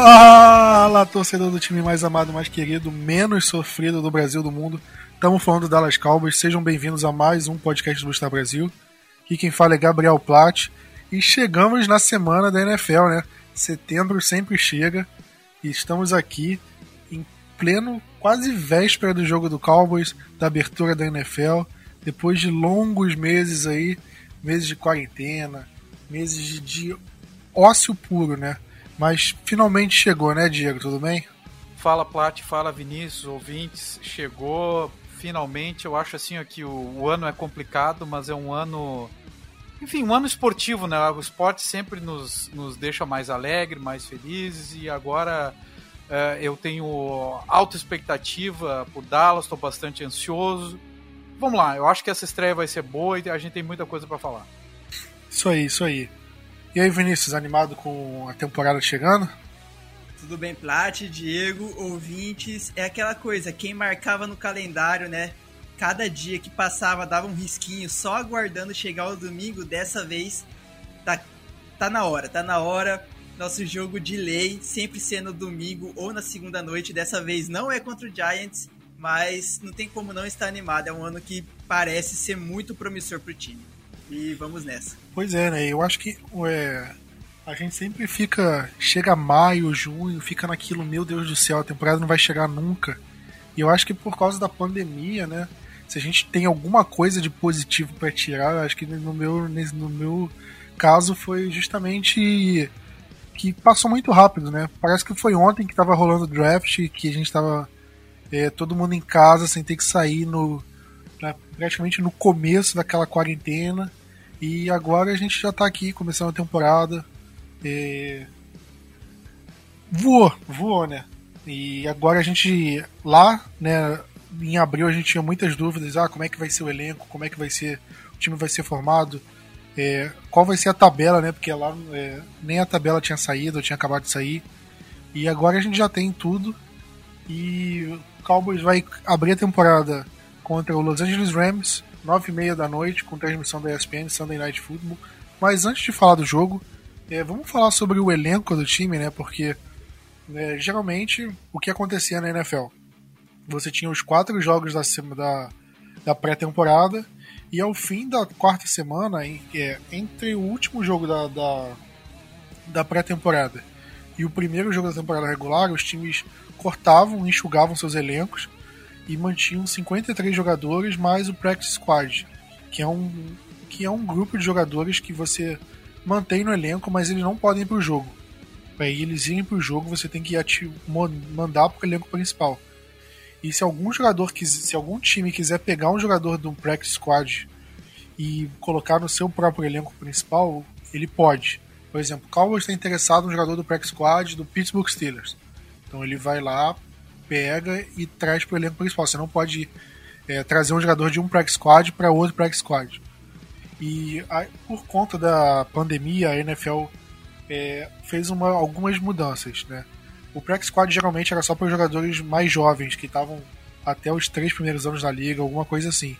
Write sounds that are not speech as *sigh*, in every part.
Fala, torcedor do time mais amado, mais querido, menos sofrido do Brasil do mundo. Estamos falando do Dallas Cowboys. Sejam bem-vindos a mais um podcast do Star Brasil. Aqui quem fala é Gabriel Platt. E chegamos na semana da NFL, né? Setembro sempre chega. E estamos aqui em pleno, quase véspera do jogo do Cowboys, da abertura da NFL. Depois de longos meses aí, meses de quarentena, meses de ócio puro, né? Mas finalmente chegou, né, Diego? Tudo bem? Fala Plat, fala Vinícius, ouvintes. Chegou finalmente. Eu acho assim que o, o, ano é complicado, mas é um ano. Enfim, um ano esportivo, né? O esporte sempre nos, nos deixa mais alegres, mais felizes. E agora é, eu tenho alta expectativa por Dallas, estou bastante ansioso. Vamos lá, eu acho que essa estreia vai ser boa e a gente tem muita coisa para falar. Isso aí, isso aí. E aí, Vinícius, animado com a temporada chegando? Tudo bem, Plat, Diego, ouvintes. É aquela coisa, quem marcava no calendário, né? Cada dia que passava dava um risquinho, só aguardando chegar o domingo. Dessa vez tá, tá na hora, tá na hora. Nosso jogo de lei, sempre sendo domingo ou na segunda noite. Dessa vez não é contra o Giants, mas não tem como não estar animado. É um ano que parece ser muito promissor pro time. E vamos nessa. Pois é, né? Eu acho que é, a gente sempre fica. Chega maio, junho, fica naquilo, meu Deus do céu, a temporada não vai chegar nunca. E eu acho que por causa da pandemia, né? Se a gente tem alguma coisa de positivo para tirar, eu acho que no meu, no meu caso foi justamente que passou muito rápido, né? Parece que foi ontem que tava rolando o draft, que a gente tava é, todo mundo em casa sem ter que sair no, praticamente no começo daquela quarentena. E agora a gente já tá aqui começando a temporada. É... Voou, voou, né? E agora a gente lá, né, em abril a gente tinha muitas dúvidas, ah, como é que vai ser o elenco, como é que vai ser, o time vai ser formado, é, qual vai ser a tabela, né? Porque lá é, nem a tabela tinha saído, tinha acabado de sair. E agora a gente já tem tudo. E o Cowboys vai abrir a temporada contra o Los Angeles Rams, 9 e meia da noite, com transmissão da ESPN, Sunday Night Football. Mas antes de falar do jogo, é, vamos falar sobre o elenco do time, né? Porque é, geralmente o que acontecia na NFL? Você tinha os quatro jogos da, da, da pré-temporada e ao fim da quarta semana, em, é, entre o último jogo da, da, da pré-temporada e o primeiro jogo da temporada regular, os times cortavam, enxugavam seus elencos e mantinham 53 jogadores mais o Practice Squad, que é um, que é um grupo de jogadores que você mantém no elenco, mas eles não podem ir para o jogo. Para eles irem para o jogo, você tem que mandar para o elenco principal. E se algum jogador se algum time quiser pegar um jogador do Practice Squad e colocar no seu próprio elenco principal, ele pode. Por exemplo, o Cowboys está interessado no jogador do Practice Squad do Pittsburgh Steelers. Então ele vai lá, pega e traz para o elenco principal. Você não pode é, trazer um jogador de um practice squad para outro practice squad. E a, por conta da pandemia, a NFL é, fez uma, algumas mudanças. Né? O practice squad geralmente era só para os jogadores mais jovens, que estavam até os três primeiros anos da liga, alguma coisa assim.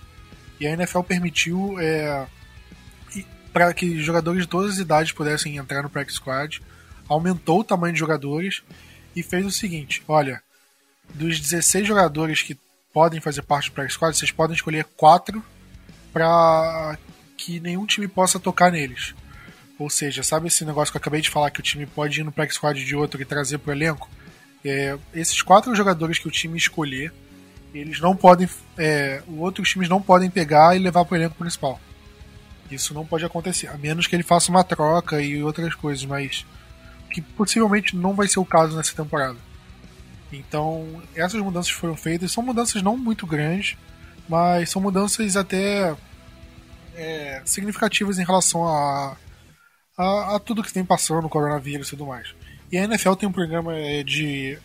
E a NFL permitiu é, para que jogadores de todas as idades pudessem entrar no practice squad, aumentou o tamanho de jogadores e fez o seguinte: olha, dos 16 jogadores que podem fazer parte do Practice Squad, vocês podem escolher 4 para que nenhum time possa tocar neles. Ou seja, sabe esse negócio que eu acabei de falar que o time pode ir no Practice Squad de outro e trazer para o elenco? É, esses quatro jogadores que o time escolher, eles não podem. É, outros times não podem pegar e levar para o elenco principal. Isso não pode acontecer, a menos que ele faça uma troca e outras coisas, mas que possivelmente não vai ser o caso nessa temporada. Então, essas mudanças foram feitas, são mudanças não muito grandes, mas são mudanças até é, significativas em relação a, a, a, tudo que tem passando no coronavírus e tudo mais. E a NFL tem um programa é, de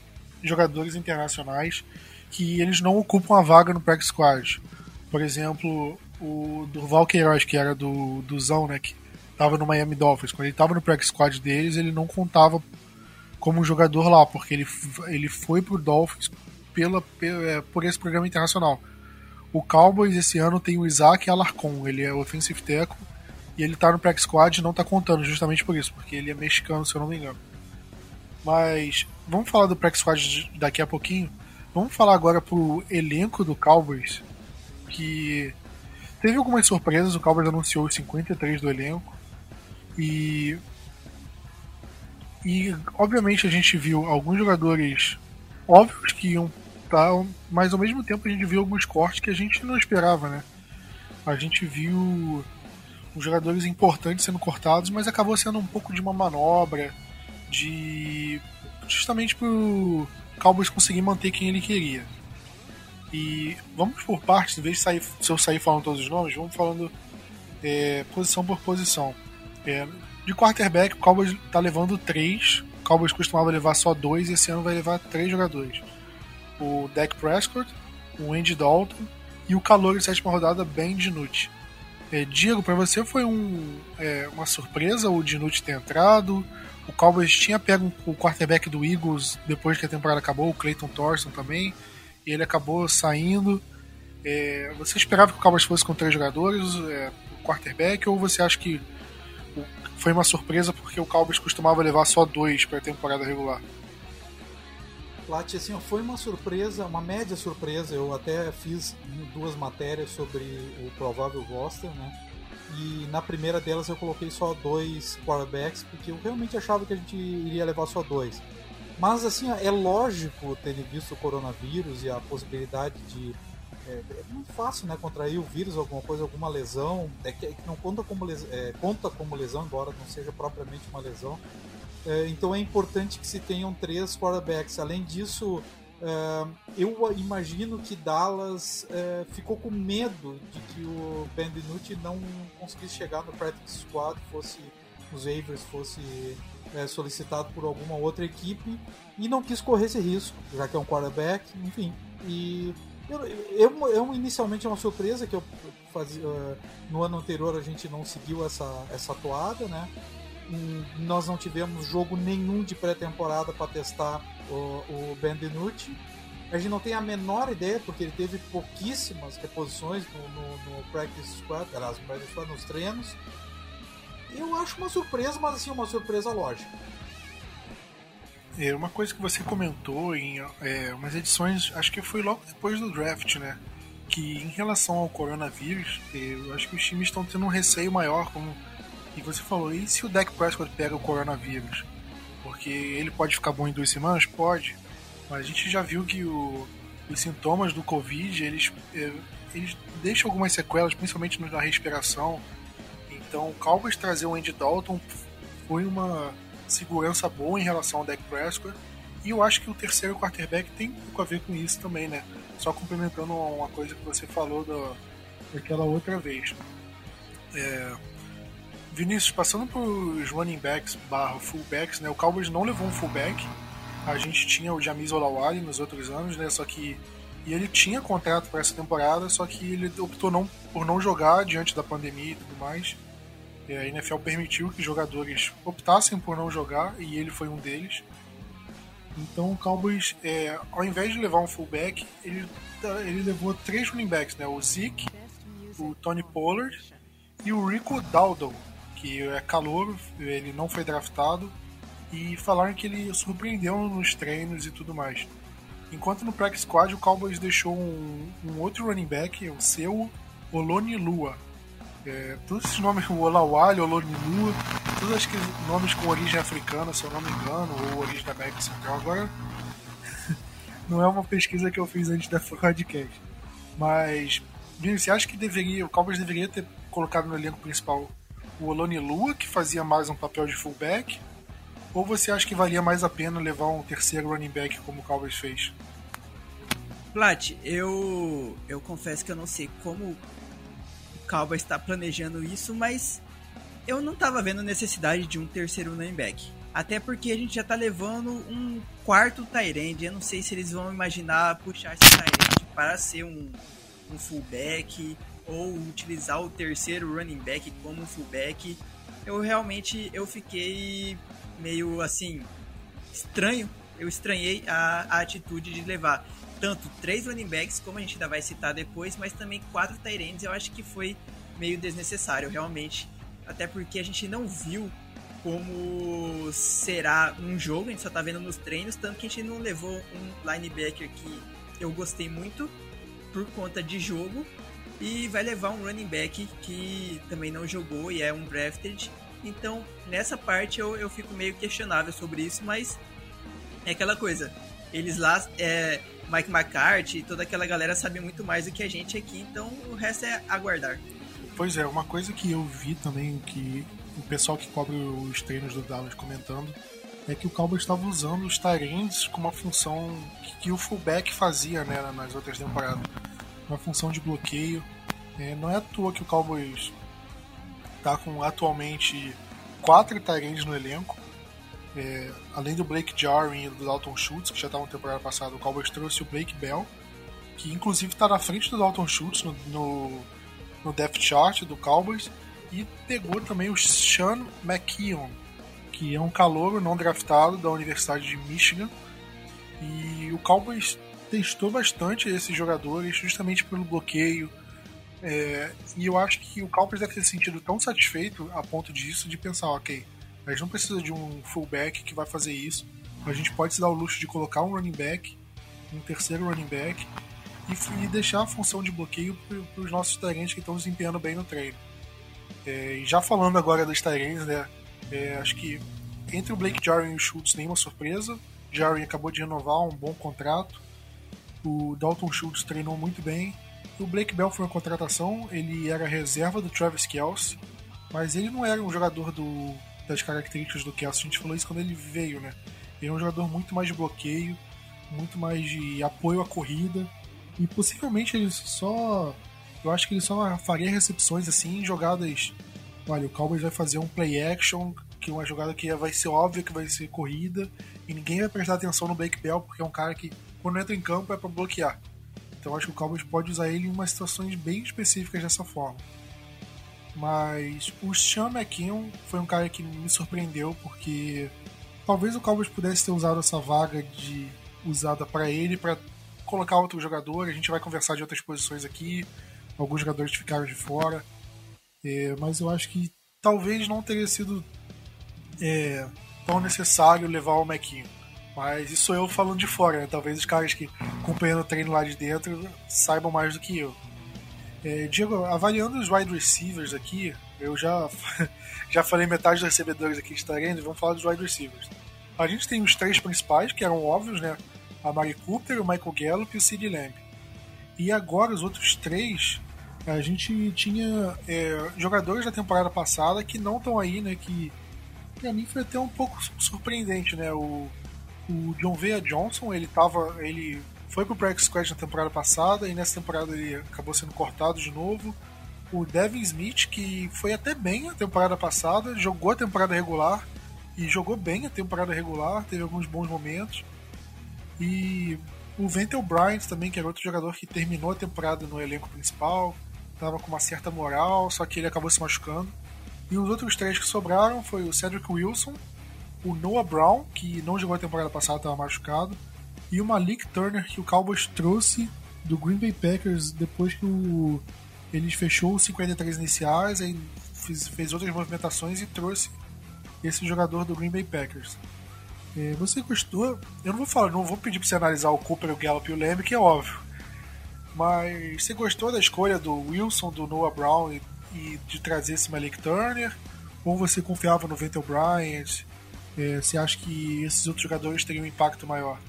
jogadores internacionais que eles não ocupam a vaga no practice squad. Por exemplo, o Durval Queiroz, que era do, do Zão, né, que estava no Miami Dolphins. Quando ele estava no practice squad deles, ele não contava como jogador lá, porque ele, ele foi pro Dolphins pela, é, por esse programa internacional. O Cowboys esse ano tem o Isaac Alarcon, ele é offensive tackle e ele tá no practice squad e não tá contando justamente por isso, porque ele é mexicano, se eu não me engano. Mas vamos falar do Practice Squad daqui a pouquinho. Vamos falar agora pro elenco do Cowboys, que teve algumas surpresas. O Cowboys anunciou os 53 do elenco. E. E, obviamente, a gente viu alguns jogadores óbvios que iam estar, mas ao mesmo tempo a gente viu alguns cortes que a gente não esperava, né? A gente viu os jogadores importantes sendo cortados, mas acabou sendo um pouco de uma manobra de justamente pro Cowboys conseguir manter quem ele queria. E vamos por partes, em vez de sair, se eu sair falando todos os nomes, vamos falando é, posição por posição. É, de quarterback, o Cowboys está levando três. O Cowboys costumava levar só dois, esse ano vai levar três jogadores. O Dak Prescott, o Andy Dalton e o calor de sétima rodada, Ben DiNucci. É, Diego, para você foi um, é, uma surpresa o DiNucci ter entrado? O Cowboys tinha pego o quarterback do Eagles depois que a temporada acabou, o Clayton Thorson também, e ele acabou saindo. É, você esperava que o Cowboys fosse com três jogadores, é, o quarterback, ou você acha que foi uma surpresa porque o Cowboys costumava levar só dois para a temporada regular? Plat, assim, foi uma surpresa, uma média surpresa. Eu até fiz duas matérias sobre o provável roster, né? E na primeira delas eu coloquei só dois quarterbacks, porque eu realmente achava que a gente iria levar só dois. Mas assim, é lógico, tendo visto o coronavírus e a possibilidade de. É, é muito fácil, né? Contrair o vírus, alguma coisa, alguma lesão. É que, é que não conta como, lesão, é, conta como lesão, embora não seja propriamente uma lesão. É, então é importante que se tenham três quarterbacks. Além disso, Uh, eu imagino que Dallas uh, ficou com medo de que o Ben DiNucci não conseguisse chegar no practice squad, fosse os waivers fosse uh, solicitado por alguma outra equipe e não quis correr esse risco, já que é um quarterback, enfim. E eu, eu, eu inicialmente é uma surpresa que eu fazia no ano anterior a gente não seguiu essa essa toada, né? nós não tivemos jogo nenhum de pré-temporada para testar o, o Ben DiNucci. A gente não tem a menor ideia, porque ele teve pouquíssimas reposições no, no, no practice squad, aliás, no practice squad, nos treinos. Eu acho uma surpresa, mas assim, uma surpresa lógica. É uma coisa que você comentou em é, umas edições, acho que foi logo depois do draft, né? Que em relação ao coronavírus, eu acho que os times estão tendo um receio maior, como e você falou, e se o Dak Prescott pega o coronavírus? Porque ele pode ficar bom em duas semanas? Pode. Mas a gente já viu que o, os sintomas do Covid, eles, é, eles deixam algumas sequelas, principalmente na respiração. Então, o Cowboys trazer o Andy Dalton foi uma segurança boa em relação ao Dak Prescott. E eu acho que o terceiro quarterback tem um pouco a ver com isso também, né? Só complementando uma coisa que você falou da, daquela outra vez. É, Vinícius, passando para os running backs barra fullbacks, né? O Cowboys não levou um fullback. A gente tinha o Jamis Olawale nos outros anos, né? Só que e ele tinha contrato para essa temporada, só que ele optou não, por não jogar diante da pandemia e tudo mais. E a NFL permitiu que jogadores optassem por não jogar e ele foi um deles. Então o Cowboys, é, ao invés de levar um fullback, ele, ele levou três running backs, né? O Zeke, o Tony Pollard e o Rico Dowdle, que é calor, ele não foi draftado, e falaram que ele surpreendeu nos treinos e tudo mais. Enquanto no practice squad o Cowboys deixou um, um outro running back, o seu Oloni Lua. É, todos esses nomes, o Olawale, Oloni Lua, todos que nomes com origem africana, se eu não me engano, ou origem da América Central. Agora, *laughs* não é uma pesquisa que eu fiz antes da podcast. Mas, você acha que deveria, o Cowboys deveria ter colocado no elenco principal o Oloni Lua, que fazia mais um papel de fullback? Ou você acha que valia mais a pena levar um terceiro running back como o Cowboys fez? Plat, eu, eu confesso que eu não sei como Cowboys está planejando isso, mas eu não estava vendo necessidade de um terceiro running back. Até porque a gente já está levando um quarto Tyrande. Eu não sei se eles vão imaginar puxar esse Tyrande para ser um, um fullback ou utilizar o terceiro running back como fullback, eu realmente eu fiquei meio assim estranho. Eu estranhei a, a atitude de levar tanto três running backs, como a gente ainda vai citar depois, mas também quatro tight Eu acho que foi meio desnecessário, realmente. Até porque a gente não viu como será um jogo, a gente só tá vendo nos treinos, tanto que a gente não levou um linebacker que eu gostei muito por conta de jogo, e vai levar um running back que também não jogou e é um drafted. Então, nessa parte eu, eu fico meio questionável sobre isso, mas é aquela coisa. Eles lá, é, Mike McCarthy e toda aquela galera sabe muito mais do que a gente aqui, então o resto é aguardar. Pois é, uma coisa que eu vi também, que o pessoal que cobre os treinos do Dallas comentando, é que o Cowboys estava usando os Tyrants com uma função que, que, o fullback fazia né, nas outras temporadas. Uma função de bloqueio. É, não é à toa que o Cowboys está com atualmente quatro Tyrants no elenco. É, além do Blake Jarwin e do Dalton Schultz, que já estavam temporada passada, o Cowboys trouxe o Blake Bell, que inclusive está na frente do Dalton Schultz no, no, no depth chart do Cowboys, e pegou também o Sean McKeon, que é um calouro não draftado da Universidade de Michigan. E o Cowboys testou bastante esses jogadores justamente pelo bloqueio. É, e eu acho que o Cowboys deve ter sentido tão satisfeito a ponto disso de pensar, ok, a gente não precisa de um fullback que vai fazer isso. A gente pode se dar o luxo de colocar um running back, um terceiro running back, e, e deixar a função de bloqueio para os nossos talentos que estão desempenhando bem no treino. É, e já falando agora dos Tyrants, né? É, acho que entre o Blake Jarwin e o Schultz nenhuma surpresa. Jarwin acabou de renovar um bom contrato. O Dalton Schultz treinou muito bem. O Blake Bell foi uma contratação, ele era reserva do Travis Kelce, mas ele não era um jogador do, das características do Kelce. A gente falou isso quando ele veio, né? Ele é um jogador muito mais de bloqueio, muito mais de apoio à corrida. E possivelmente ele só eu acho que ele só faria recepções assim jogadas. Olha, o Cowboys vai fazer um play action, que é uma jogada que vai ser óbvia que vai ser corrida, e ninguém vai prestar atenção no Blake Bell, porque é um cara que, quando entra em campo, é para bloquear. Então acho que o Cowboys pode usar ele em umas situações bem específicas dessa forma. Mas o Sean McKeon foi um cara que me surpreendeu, porque talvez o Cowboys pudesse ter usado essa vaga de usada para ele para colocar outro jogador. A gente vai conversar de outras posições aqui alguns jogadores ficaram de fora. É, mas eu acho que talvez não teria sido é, tão necessário levar o Mequinho. Mas isso eu falando de fora, né? Talvez os caras que acompanhando o treino lá de dentro saibam mais do que eu. É, Diego, avaliando os wide receivers aqui, eu já, *laughs* já falei metade dos recebedores aqui de e vamos falar dos wide receivers. A gente tem os três principais, que eram óbvios, né? A Mari Cooper, o Michael Gallup e o Sid Lamb. E agora os outros três, a gente tinha é, jogadores da temporada passada que não estão aí, né? Que pra mim foi até um pouco surpreendente, né? O, o John Vea Johnson, ele tava. ele foi pro practice squad na temporada passada e nessa temporada ele acabou sendo cortado de novo. O Devin Smith, que foi até bem a temporada passada, jogou a temporada regular e jogou bem a temporada regular, teve alguns bons momentos. E o Ventel Bryant também, que era outro jogador que terminou a temporada no elenco principal, estava com uma certa moral, só que ele acabou se machucando. E os outros três que sobraram foi o Cedric Wilson, o Noah Brown, que não jogou a temporada passada, estava machucado, e o Malik Turner, que o Cowboys trouxe do Green Bay Packers depois que o, ele fechou os 53 iniciais, aí fez, fez outras movimentações e trouxe esse jogador do Green Bay Packers. É, você gostou? Eu não vou falar, não vou pedir pra você analisar o Cooper, o Gallup e o Lamb, que é óbvio. Mas você gostou da escolha do Wilson, do Noah Brown e, e de trazer esse Malik Turner? Ou você confiava no Ventel Bryant? É, você acha que esses outros jogadores teriam um impacto maior?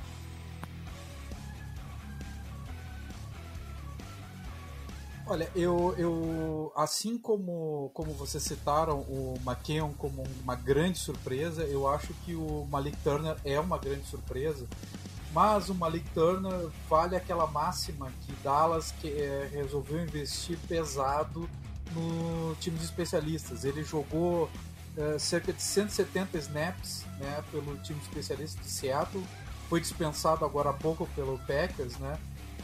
Olha, eu, eu assim como, como vocês citaram o McKeon como uma grande surpresa, eu acho que o Malik Turner é uma grande surpresa, mas o Malik Turner vale aquela máxima que Dallas que, é, resolveu investir pesado no time de especialistas. Ele jogou é, cerca de 170 snaps né, pelo time de especialistas de Seattle, foi dispensado agora há pouco pelo Packers, né?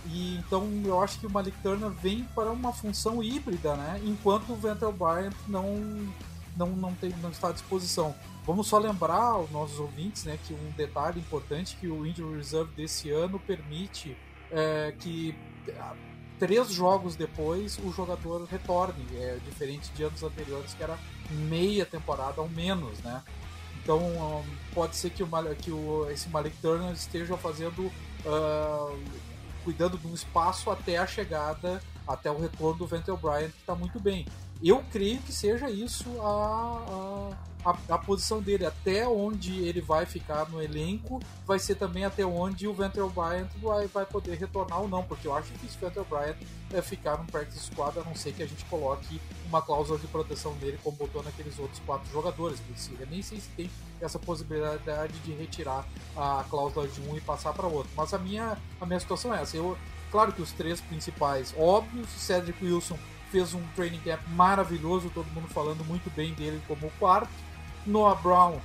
E então eu acho que o Malik Turner vem para uma função híbrida, né? Enquanto o Ventel Bryant não, não, não, tem, não está à disposição. Vamos só lembrar aos nossos ouvintes né, que um detalhe importante que o Injury Reserve desse ano permite é, que três jogos depois o jogador retorne, é diferente de anos anteriores que era meia temporada ou menos, né? Então um, pode ser que, o, que o, esse Malik Turner esteja fazendo, uh, cuidando de um espaço até a chegada, até o retorno do Ventel Bryant, que está muito bem. Eu creio que seja isso a, a, a, a, posição dele. Até onde ele vai ficar no elenco vai ser também até onde o Venture Bryant vai, vai poder retornar ou não, porque eu acho se o Venture Bryant é, ficar no practice squad, a não ser que a gente coloque uma cláusula de proteção nele, como botou naqueles outros quatro jogadores. Eu nem sei se tem essa possibilidade de retirar a cláusula de um e passar para outro. Mas a minha, a minha situação é essa. Eu, claro que os três principais, óbvios, Cedric Wilson fez um training camp maravilhoso, todo mundo falando muito bem dele como o quarto. Noah Brown,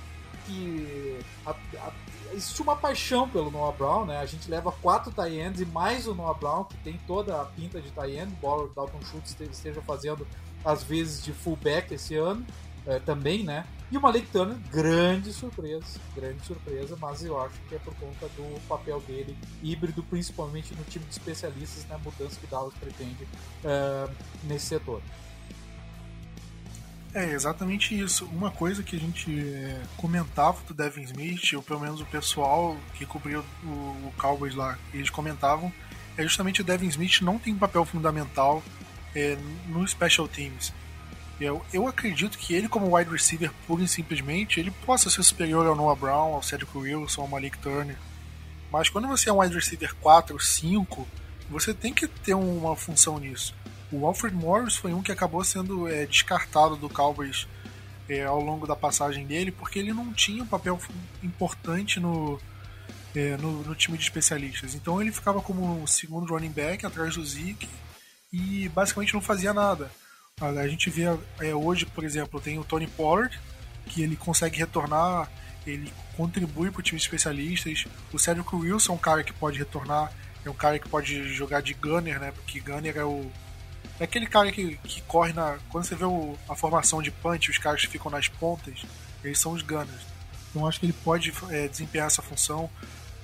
que a, a, existe uma paixão pelo Noah Brown, né? A gente leva quatro tie ends e mais o Noah Brown, que tem toda a pinta de tie end, embora o Dalton Schultz esteja fazendo às vezes de fullback esse ano é, também, né? E o Malik Turner, grande surpresa, grande surpresa, mas eu acho que é por conta do papel dele híbrido, principalmente no time de especialistas, na né, mudança que Dallas pretende uh, nesse setor. É exatamente isso. Uma coisa que a gente é, comentava do Devin Smith, ou pelo menos o pessoal que cobriu o, o Cowboys lá, eles comentavam, é justamente o Devin Smith não tem papel fundamental é, no Special Teams. Eu, eu acredito que ele, como wide receiver, pura e simplesmente, ele possa ser superior ao Noah Brown, ao Cedric Wilson, ao Malik Turner. Mas quando você é um wide receiver 4, 5, você tem que ter uma função nisso. O Alfred Morris foi um que acabou sendo é, descartado do Cowboys é, ao longo da passagem dele, porque ele não tinha um papel importante no, é, no, no, time de especialistas. Então ele ficava como segundo running back atrás do Zeke e basicamente não fazia nada. A gente vê é, hoje, por exemplo, tem o Tony Pollard, que ele consegue retornar, ele contribui para o time de especialistas. O Cedric Wilson é um cara que pode retornar, é um cara que pode jogar de gunner, né? Porque gunner é o. É aquele cara que, que corre na. Quando você vê o, a formação de punch, os caras que ficam nas pontas, eles são os gunners. Então acho que ele pode é, desempenhar essa função.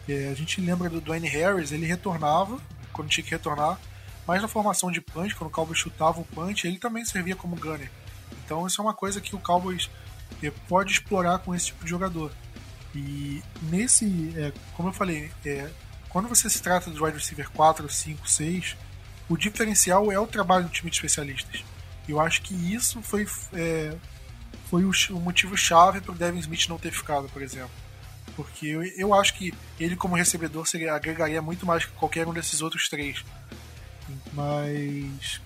É, a gente lembra do Dwayne Harris, ele retornava quando tinha que retornar, mas na formação de punch, quando o Cowboys chutava o punch, ele também servia como gunner. Então isso é uma coisa que o Cowboys eh, pode explorar com esse tipo de jogador. E nesse, é, como eu falei, é, quando você se trata de wide receiver 4, 5, 6, o diferencial é o trabalho do time de especialistas. Eu acho que isso foi, é, foi o, o motivo-chave para o Devin Smith não ter ficado, por exemplo. Porque eu, eu acho que ele, como recebedor, seria, agregaria muito mais que qualquer um desses outros três. Mas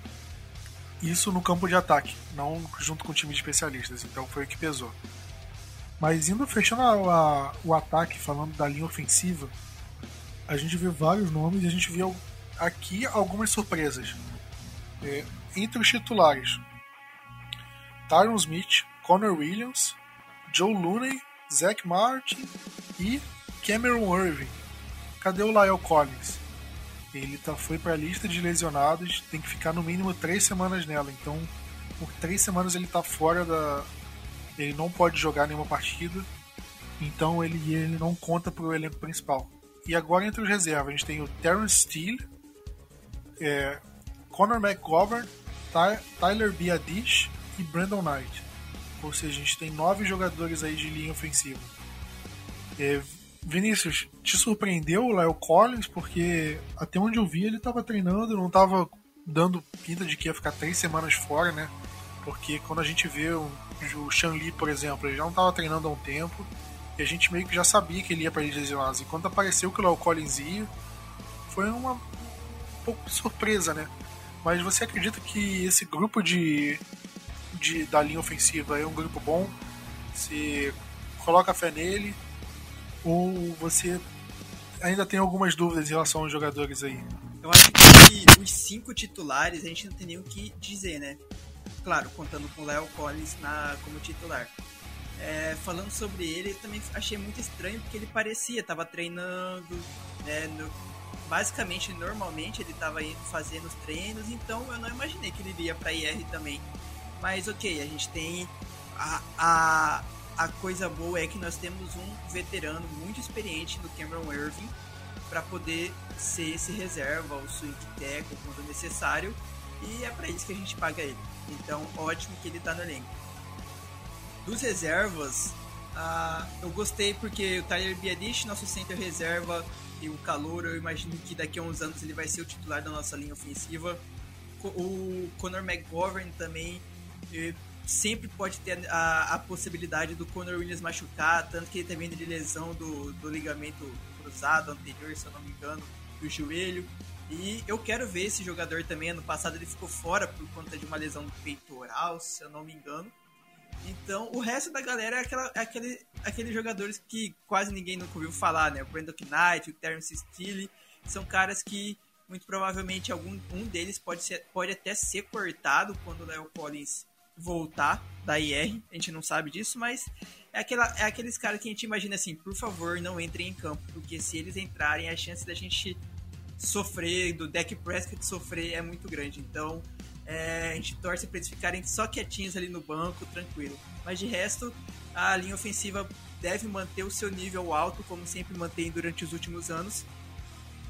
isso no campo de ataque, não junto com o time de especialistas. Então foi o que pesou. Mas indo fechando a, a, o ataque, falando da linha ofensiva, a gente vê vários nomes e a gente vê aqui algumas surpresas. É, entre os titulares, Tyron Smith, Connor Williams, Joe Looney, Zach Martin e Cameron Irving. Cadê o Lyle Collins? Ele tá, foi para a lista de lesionados, tem que ficar no mínimo três semanas nela. Então, por três semanas ele tá fora da. Ele não pode jogar nenhuma partida. Então ele, ele não conta pro elenco principal. E agora entre os reservas, a gente tem o Terrence Steele, é, Conor McGovern, Ty, Tyler Biadish e Brandon Knight. Ou seja, a gente tem nove jogadores aí de linha ofensiva. É, Vinícius, te surpreendeu o Lyle Collins? Porque até onde eu vi ele estava treinando, não estava dando pinta de que ia ficar três semanas fora, né? Porque quando a gente vê o, o Shan Li, por exemplo, ele já não estava treinando há um tempo e a gente meio que já sabia que ele ia para Ilhas Lesionadas. E quando apareceu que o Lyle Collins ia, foi uma pouco surpresa, né? Mas você acredita que esse grupo de, de da linha ofensiva é um grupo bom? Você coloca fé nele? Ou você ainda tem algumas dúvidas em relação aos jogadores aí? Eu acho que os cinco titulares a gente não tem nem o que dizer, né? Claro, contando com o Léo Collins na, como titular. É, falando sobre ele, eu também achei muito estranho porque ele parecia, estava treinando, né? No, basicamente, normalmente ele estava indo fazendo os treinos, então eu não imaginei que ele iria para IR também. Mas ok, a gente tem a, a, a coisa boa é que nós temos um veterano muito experiente no Cameron Irving, para poder ser esse reserva, o swing tackle quando necessário, e é para isso que a gente paga ele. Então, ótimo que ele tá no elenco. Dos reservas, uh, eu gostei porque o Tyler Biadish, nosso center reserva, e o calor, eu imagino que daqui a uns anos ele vai ser o titular da nossa linha ofensiva. O Conor McGovern também sempre pode ter a, a, possibilidade do Conor Williams machucar, tanto que ele tá vindo de lesão do, do ligamento cruzado anterior, se eu não me engano, do joelho. E eu quero ver esse jogador também. Ano passado ele ficou fora por conta de uma lesão peitoral, se eu não me engano. Então, o resto da galera é, aquela, é aquele, aqueles jogadores que quase ninguém nunca ouviu falar, né? O Brandon Knight, o Terence Steele, são caras que muito provavelmente algum um deles pode, ser, pode até ser cortado quando o Leo Collins voltar da IR. A gente não sabe disso, mas é, aquela, é aqueles caras que a gente imagina assim, por favor, não entrem em campo, porque se eles entrarem, a chance da gente sofrer, do deck Prescott sofrer é muito grande. Então, é, a gente torce para eles ficarem só quietinhos ali no banco, tranquilo. Mas de resto, a linha ofensiva deve manter o seu nível alto, como sempre mantém durante os últimos anos.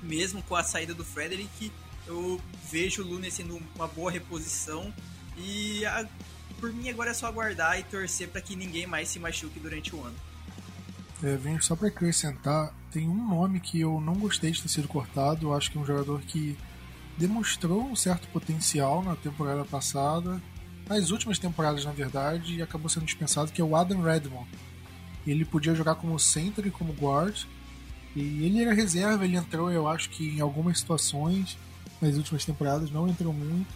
Mesmo com a saída do Frederick, eu vejo o Lune sendo uma boa reposição. E a, por mim agora é só aguardar e torcer para que ninguém mais se machuque durante o ano. É, venho só para acrescentar, tem um nome que eu não gostei de ter sido cortado. Eu acho que é um jogador que demonstrou um certo potencial na temporada passada, nas últimas temporadas na verdade, e acabou sendo dispensado, que é o Adam Redmond. Ele podia jogar como center e como guard, e ele era reserva, ele entrou, eu acho que em algumas situações nas últimas temporadas, não entrou muito,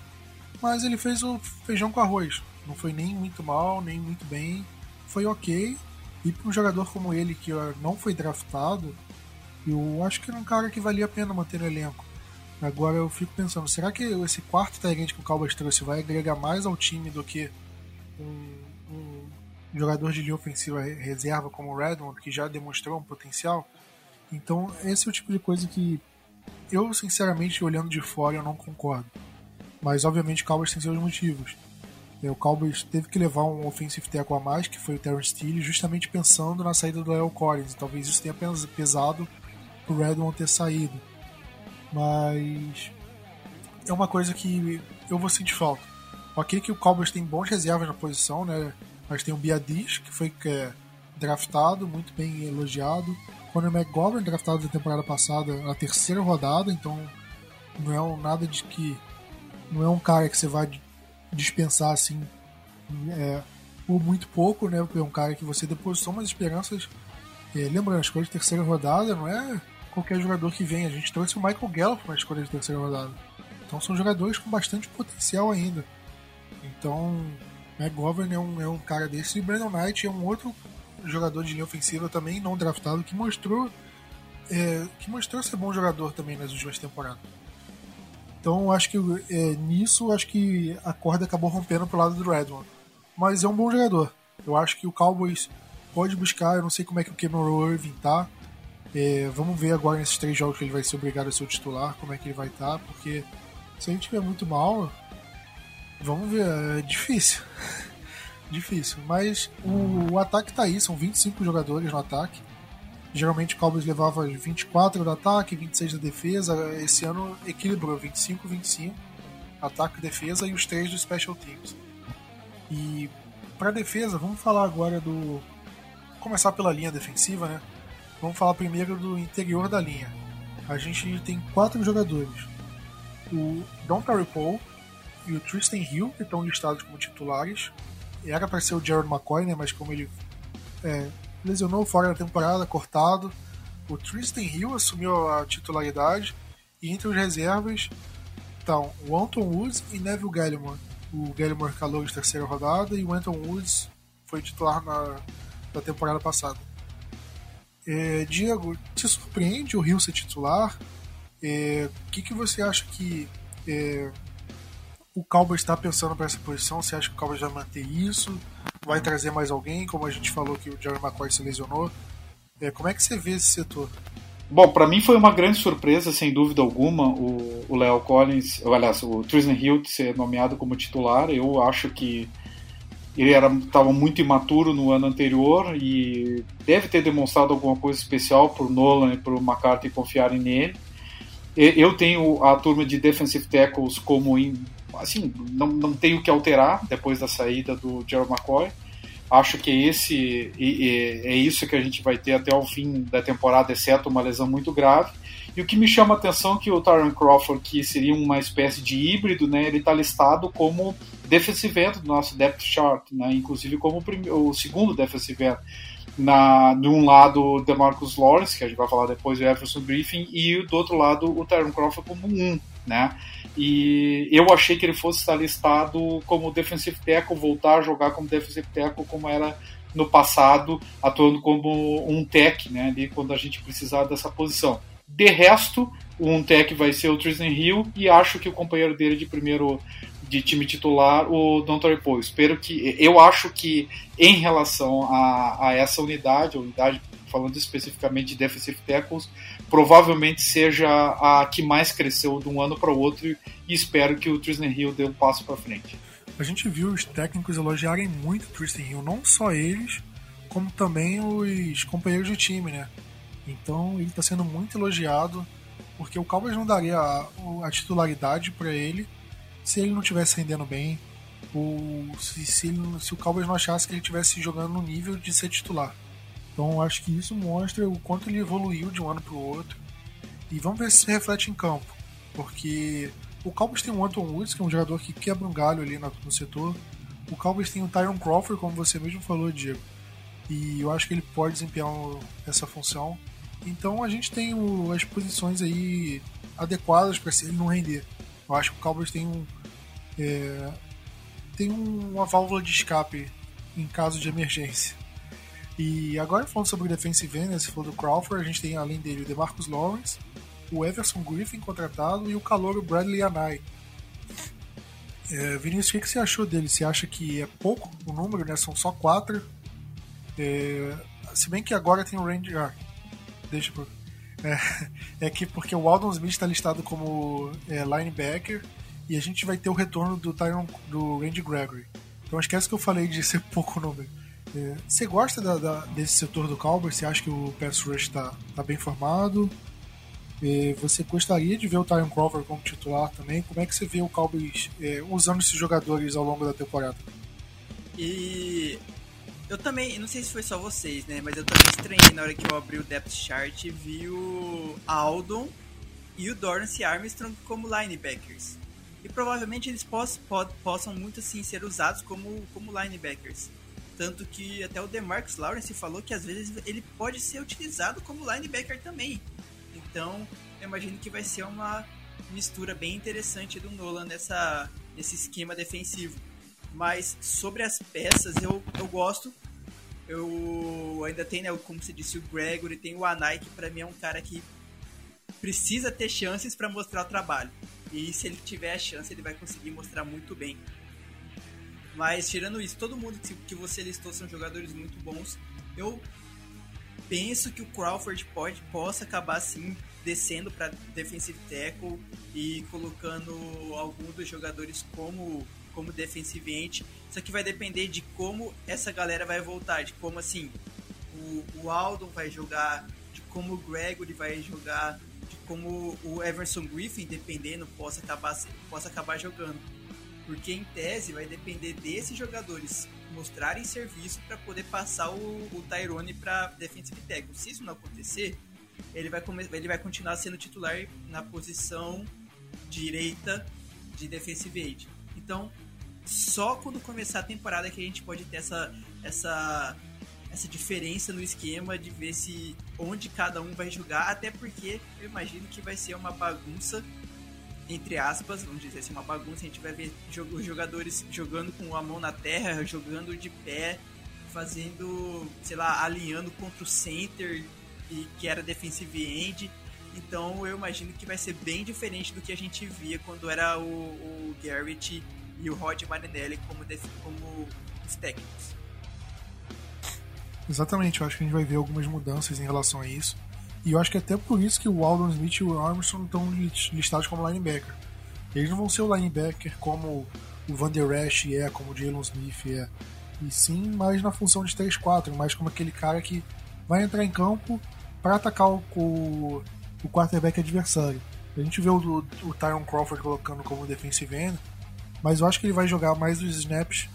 mas ele fez o feijão com arroz. Não foi nem muito mal, nem muito bem, foi ok. E para um jogador como ele, que não foi draftado, eu acho que era um cara que valia a pena manter no elenco. Agora eu fico pensando, será que esse quarto Tyrant que o Cowboys trouxe vai agregar mais ao time do que um, um jogador de linha ofensiva reserva como o Redmond, que já demonstrou um potencial? Então, esse é o tipo de coisa que eu, sinceramente, olhando de fora, eu não concordo. Mas, obviamente, o Cowboys tem seus motivos. O Cowboys teve que levar um offensive tackle a mais, que foi o Terrence Steele, justamente pensando na saída do Leo Collins. Talvez isso tenha pesado o Redmond ter saído. Mas é uma coisa que eu vou sentir falta. Ok que o Cowboys tem bons reservas na posição, né? Mas tem o Biadis, que foi é, draftado, muito bem elogiado. Conor McGovern, draftado na temporada passada, na terceira rodada, então não é um, nada de que. Não é um cara que você vai dispensar assim é, por muito pouco, né? É um cara que você depositou umas esperanças. É, lembrando, a escolha de terceira rodada não é qualquer jogador que vem. A gente trouxe o Michael Gallup na escolha de terceira rodada. Então são jogadores com bastante potencial ainda. Então, McGovern é um, é um cara desse. E Brandon Knight é um outro jogador de linha ofensiva também, não draftado, que mostrou é, que mostrou ser bom jogador também nas últimas temporadas. Então, acho que é, nisso, acho que a corda acabou rompendo pro lado do Redmond. Mas é um bom jogador. Eu acho que o Cowboys pode buscar, eu não sei como é que o Cameron Irving tá, é, vamos ver agora nesses três jogos que ele vai ser obrigado a ser o titular, como é que ele vai estar, tá, porque se ele estiver muito mal, vamos ver, é difícil. *laughs* difícil. Mas o, o, ataque tá aí, são 25 jogadores no ataque. Geralmente o Cowboys levava 24 do ataque, 26 da defesa. Esse ano equilibrou 25, 25, ataque e defesa e os três do Special Teams. E para defesa, vamos falar agora do. Começar pela linha defensiva, né? Vamos falar primeiro do interior da linha. A gente tem quatro jogadores: o Don Paul e o Tristan Hill, que estão listados como titulares. Era para ser o Jared McCoy, né, mas como ele é, lesionou fora da temporada, cortado, o Tristan Hill assumiu a titularidade. E entre os reservas estão o Anton Woods e Neville Gallimore. O Gallimore calou de terceira rodada e o Anton Woods foi titular na, na temporada passada. É, Diego, te surpreende o Rio ser titular? É, o que, que você acha que é, o Cowboys está pensando para essa posição? Você acha que o Cowboys vai manter isso? Vai trazer mais alguém? Como a gente falou que o Jerry McCoy se lesionou. É, como é que você vê esse setor? Bom, para mim foi uma grande surpresa, sem dúvida alguma, o Léo Collins, aliás, o Tristan Hill ser nomeado como titular. Eu acho que ele estava muito imaturo no ano anterior e deve ter demonstrado alguma coisa especial para o Nolan e para o McCarthy confiarem nele. Eu tenho a turma de defensive tackles como assim, não, não tenho que alterar depois da saída do Gerald McCoy. Acho que esse é isso que a gente vai ter até o fim da temporada, exceto uma lesão muito grave. E o que me chama a atenção é que o Tyron Crawford, que seria uma espécie de híbrido, né, ele está listado como defensive end do nosso depth chart, né, inclusive como o, primeiro, o segundo defensive end. Na, de um lado, o Marcus Lawrence, que a gente vai falar depois, o Everson Griffin, e do outro lado, o Tyron Crawford como um, né? E eu achei que ele fosse estar listado como defensive tackle, voltar a jogar como defensive tackle, como era no passado, atuando como um tech, né, ali quando a gente precisar dessa posição. De resto, um tech vai ser o Tristan Hill e acho que o companheiro dele de primeiro de time titular, o Don Poe. Espero que. Eu acho que em relação a, a essa unidade, a unidade falando especificamente de defensive tackles, provavelmente seja a que mais cresceu de um ano para o outro e espero que o Tristan Hill dê um passo para frente. A gente viu os técnicos elogiarem muito o Tristan Hill, não só eles, como também os companheiros de time, né? Então ele está sendo muito elogiado, porque o Cowboys não daria a, a titularidade para ele se ele não estivesse rendendo bem, ou se, se, ele, se o Cowboys não achasse que ele estivesse jogando no nível de ser titular. Então acho que isso mostra o quanto ele evoluiu de um ano para o outro. E vamos ver se se reflete em campo, porque o Cowboys tem o Anton Woods, que é um jogador que quebra um galho ali no, no setor. O Cowboys tem o Tyron Crawford, como você mesmo falou, Diego. E eu acho que ele pode desempenhar essa função. Então a gente tem o, as posições aí adequadas para se ele não render. Eu acho que o Cowboys tem um é, tem uma válvula de escape em caso de emergência. E agora falando sobre o defensive end, se for do Crawford, a gente tem além dele o DeMarcus Lawrence, o Everson Griffin contratado e o calor Bradley Anai. É, Vinícius, o que, você achou dele? Você acha que é pouco o número, né? São só quatro. É, se bem que agora tem o Randy. Ah, deixa por. *laughs* É, é que porque o Aldon Smith está listado como é, linebacker e a gente vai ter o retorno do Tyron, do Randy Gregory. Então esquece que eu falei de ser *laughs* pouco número. É, você gosta da, da, desse setor do Cowboys? Você acha que o pass rush está tá bem formado? É, você gostaria de ver o Tyron Crawford como titular também? Como é que você vê o Cowboys é, usando esses jogadores ao longo da temporada? E eu também, não sei se foi só vocês, né? Mas eu também estranhei na hora que eu abri o depth chart e vi o Aldon e o Dorance Armstrong como linebackers. E provavelmente eles possam, possam muito assim ser usados como, como linebackers. Tanto que até o DeMarcus Lawrence falou que às vezes ele pode ser utilizado como linebacker também. Então, eu imagino que vai ser uma mistura bem interessante do Nolan nessa, nesse esquema defensivo. Mas sobre as peças, eu, eu gosto. Eu ainda tenho, né, como você disse, o Gregory, tem o Anai, que pra mim é um cara que precisa ter chances para mostrar o trabalho. E se ele tiver a chance, ele vai conseguir mostrar muito bem. Mas tirando isso, todo mundo que você listou são jogadores muito bons. Eu penso que o Crawford pode, possa acabar assim descendo para defensive tackle e colocando algum dos jogadores como como defensive end. Isso aqui vai depender de como essa galera vai voltar, de como assim o, o Aldon vai jogar, de como o Gregory vai jogar, como o Everson Griffin, dependendo, possa acabar, possa acabar jogando. Porque em tese vai depender desses jogadores mostrarem serviço para poder passar o, o Tyrone para defensive tackle. Se isso não acontecer, ele vai, ele vai continuar sendo titular na posição direita de defensive aid. Então, só quando começar a temporada que a gente pode ter essa, essa, essa diferença no esquema de ver se onde cada um vai jogar, até porque eu imagino que vai ser uma bagunça, entre aspas, vamos dizer assim, uma bagunça, a gente vai ver os jogadores jogando com a mão na terra, jogando de pé, fazendo, sei lá, alinhando contra o center, e que era defensive end. Então eu imagino que vai ser bem diferente do que a gente via quando era o, o Garrett e o Rod Marinelli como, como os técnicos. Exatamente, eu acho que a gente vai ver algumas mudanças em relação a isso. E eu acho que até por isso que o Aldon Smith e o Armstrong estão listados como linebacker. Eles não vão ser o linebacker como o Van Der Esch é, como o Jalen Smith é. e sim mais na função de 3-4, mais como aquele cara que vai entrar em campo para atacar o, o, o quarterback adversário. A gente vê o, o Tyron Crawford colocando como defensive end, mas eu acho que ele vai jogar mais os snaps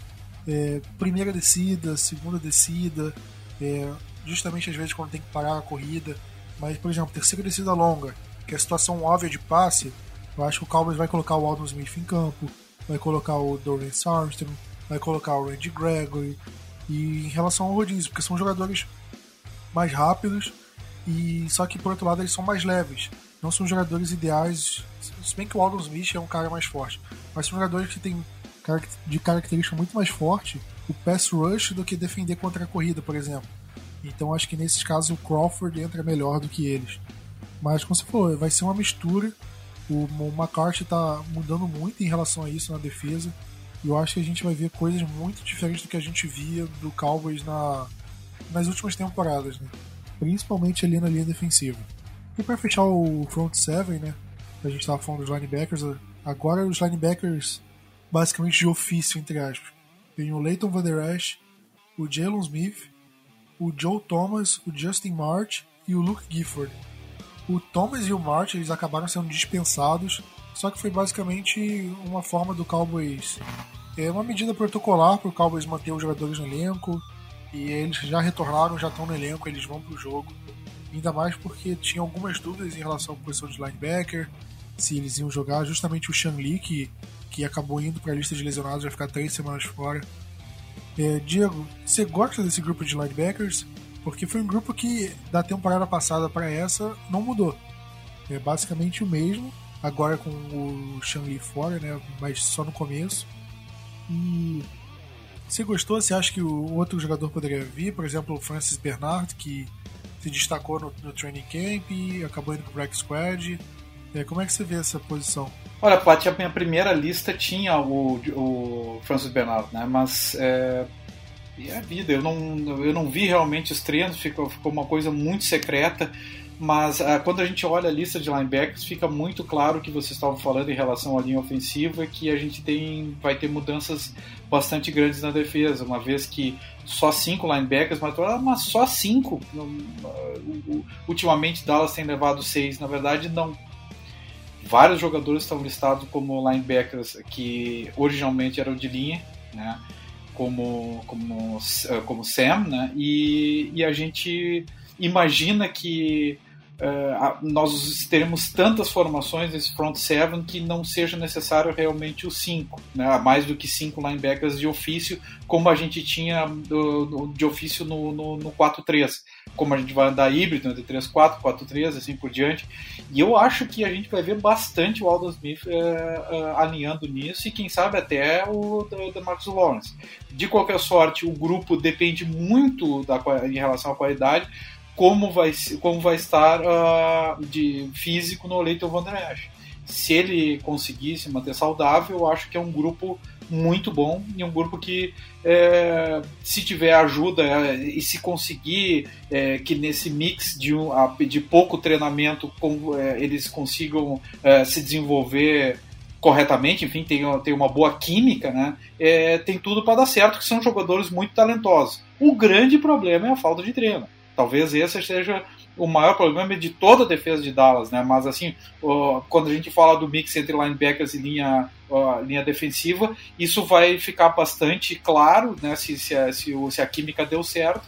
é, primeira descida, segunda descida, é, justamente às vezes quando tem que parar a corrida. Mas, por exemplo, terceira descida longa, que é a situação óbvia de passe, eu acho que o Cowboys vai colocar o Aldon Smith em campo, vai colocar o Dorian Armstrong, vai colocar o Randy Gregory. E em relação ao rodízio, porque são jogadores mais rápidos e só que por outro lado eles são mais leves. Não são jogadores ideais, se bem que o Aldon Smith é um cara mais forte, mas são jogadores que têm de característica muito mais forte o pass rush do que defender contra a corrida, por exemplo. Então acho que nesses casos o Crawford entra melhor do que eles. Mas como você falou, vai ser uma mistura. O, McCarthy está mudando muito em relação a isso na defesa. E eu acho que a gente vai ver coisas muito diferentes do que a gente via do Cowboys na, nas últimas temporadas, né? principalmente ali na linha defensiva. E para fechar o front seven, né? A gente estava falando dos linebackers. Agora os linebackers basicamente de ofício, entre aspas. Tem o Leighton Van Der Esch, o Jalen Smith, o Joe Thomas, o Justin March e o Luke Gifford. O Thomas e o March eles acabaram sendo dispensados, só que foi basicamente uma forma do Cowboys. É uma medida protocolar para o Cowboys manter os jogadores no elenco. E eles já retornaram, já estão no elenco, eles vão para o jogo. Ainda mais porque tinha algumas dúvidas em relação à posição de linebacker, se eles iam jogar. Justamente o Shang Li, que, que acabou indo para a lista de lesionados, vai ficar três semanas fora. É, Diego, você gosta desse grupo de linebackers? Porque foi um grupo que da temporada passada para essa não mudou. É basicamente o mesmo, agora com o Shang-Li fora, né? Mas só no começo. E você gostou? Você acha que o outro jogador poderia vir? Por exemplo, o Francis Bernard, que se destacou no, no training camp e acabou indo pro Black Squad. É, como é que você vê essa posição? Olha, Paty, a minha primeira lista tinha o, o Francis Bernard, né? Mas é, é a vida, eu não, eu não vi realmente os treinos, ficou, ficou uma coisa muito secreta. Mas ah, quando a gente olha a lista de linebackers, fica muito claro que vocês estavam falando em relação à linha ofensiva que a gente tem, vai ter mudanças bastante grandes na defesa, uma vez que só cinco linebackers, mas, mas só cinco. Ultimamente Dallas tem levado seis, na verdade não vários jogadores estão listados como linebackers que originalmente eram de linha, né? Como, como, como Sam, né? E, e a gente imagina que uh, nós teremos tantas formações nesse front seven que não seja necessário realmente os cinco, né? mais do que cinco linebackers de ofício, como a gente tinha do, de ofício no, no, no 4-3, como a gente vai andar híbrido entre 3-4, 4-3, assim por diante. E eu acho que a gente vai ver bastante o Aldon Smith uh, uh, alinhando nisso e quem sabe até o da Marcus Lawrence. De qualquer sorte, o grupo depende muito da, em relação à qualidade, como vai, como vai estar uh, de físico no Leighton Van. Se ele conseguir se manter saudável, eu acho que é um grupo muito bom e um grupo que, é, se tiver ajuda é, e se conseguir é, que nesse mix de, um, de pouco treinamento com, é, eles consigam é, se desenvolver corretamente, enfim, tem, tem uma boa química, né? É, tem tudo para dar certo, que são jogadores muito talentosos. O grande problema é a falta de treino. Talvez esse seja o maior problema de toda a defesa de Dallas, né? Mas assim, quando a gente fala do mix entre linebackers e linha, linha defensiva, isso vai ficar bastante claro, né? Se, se, a, se, se a química deu certo.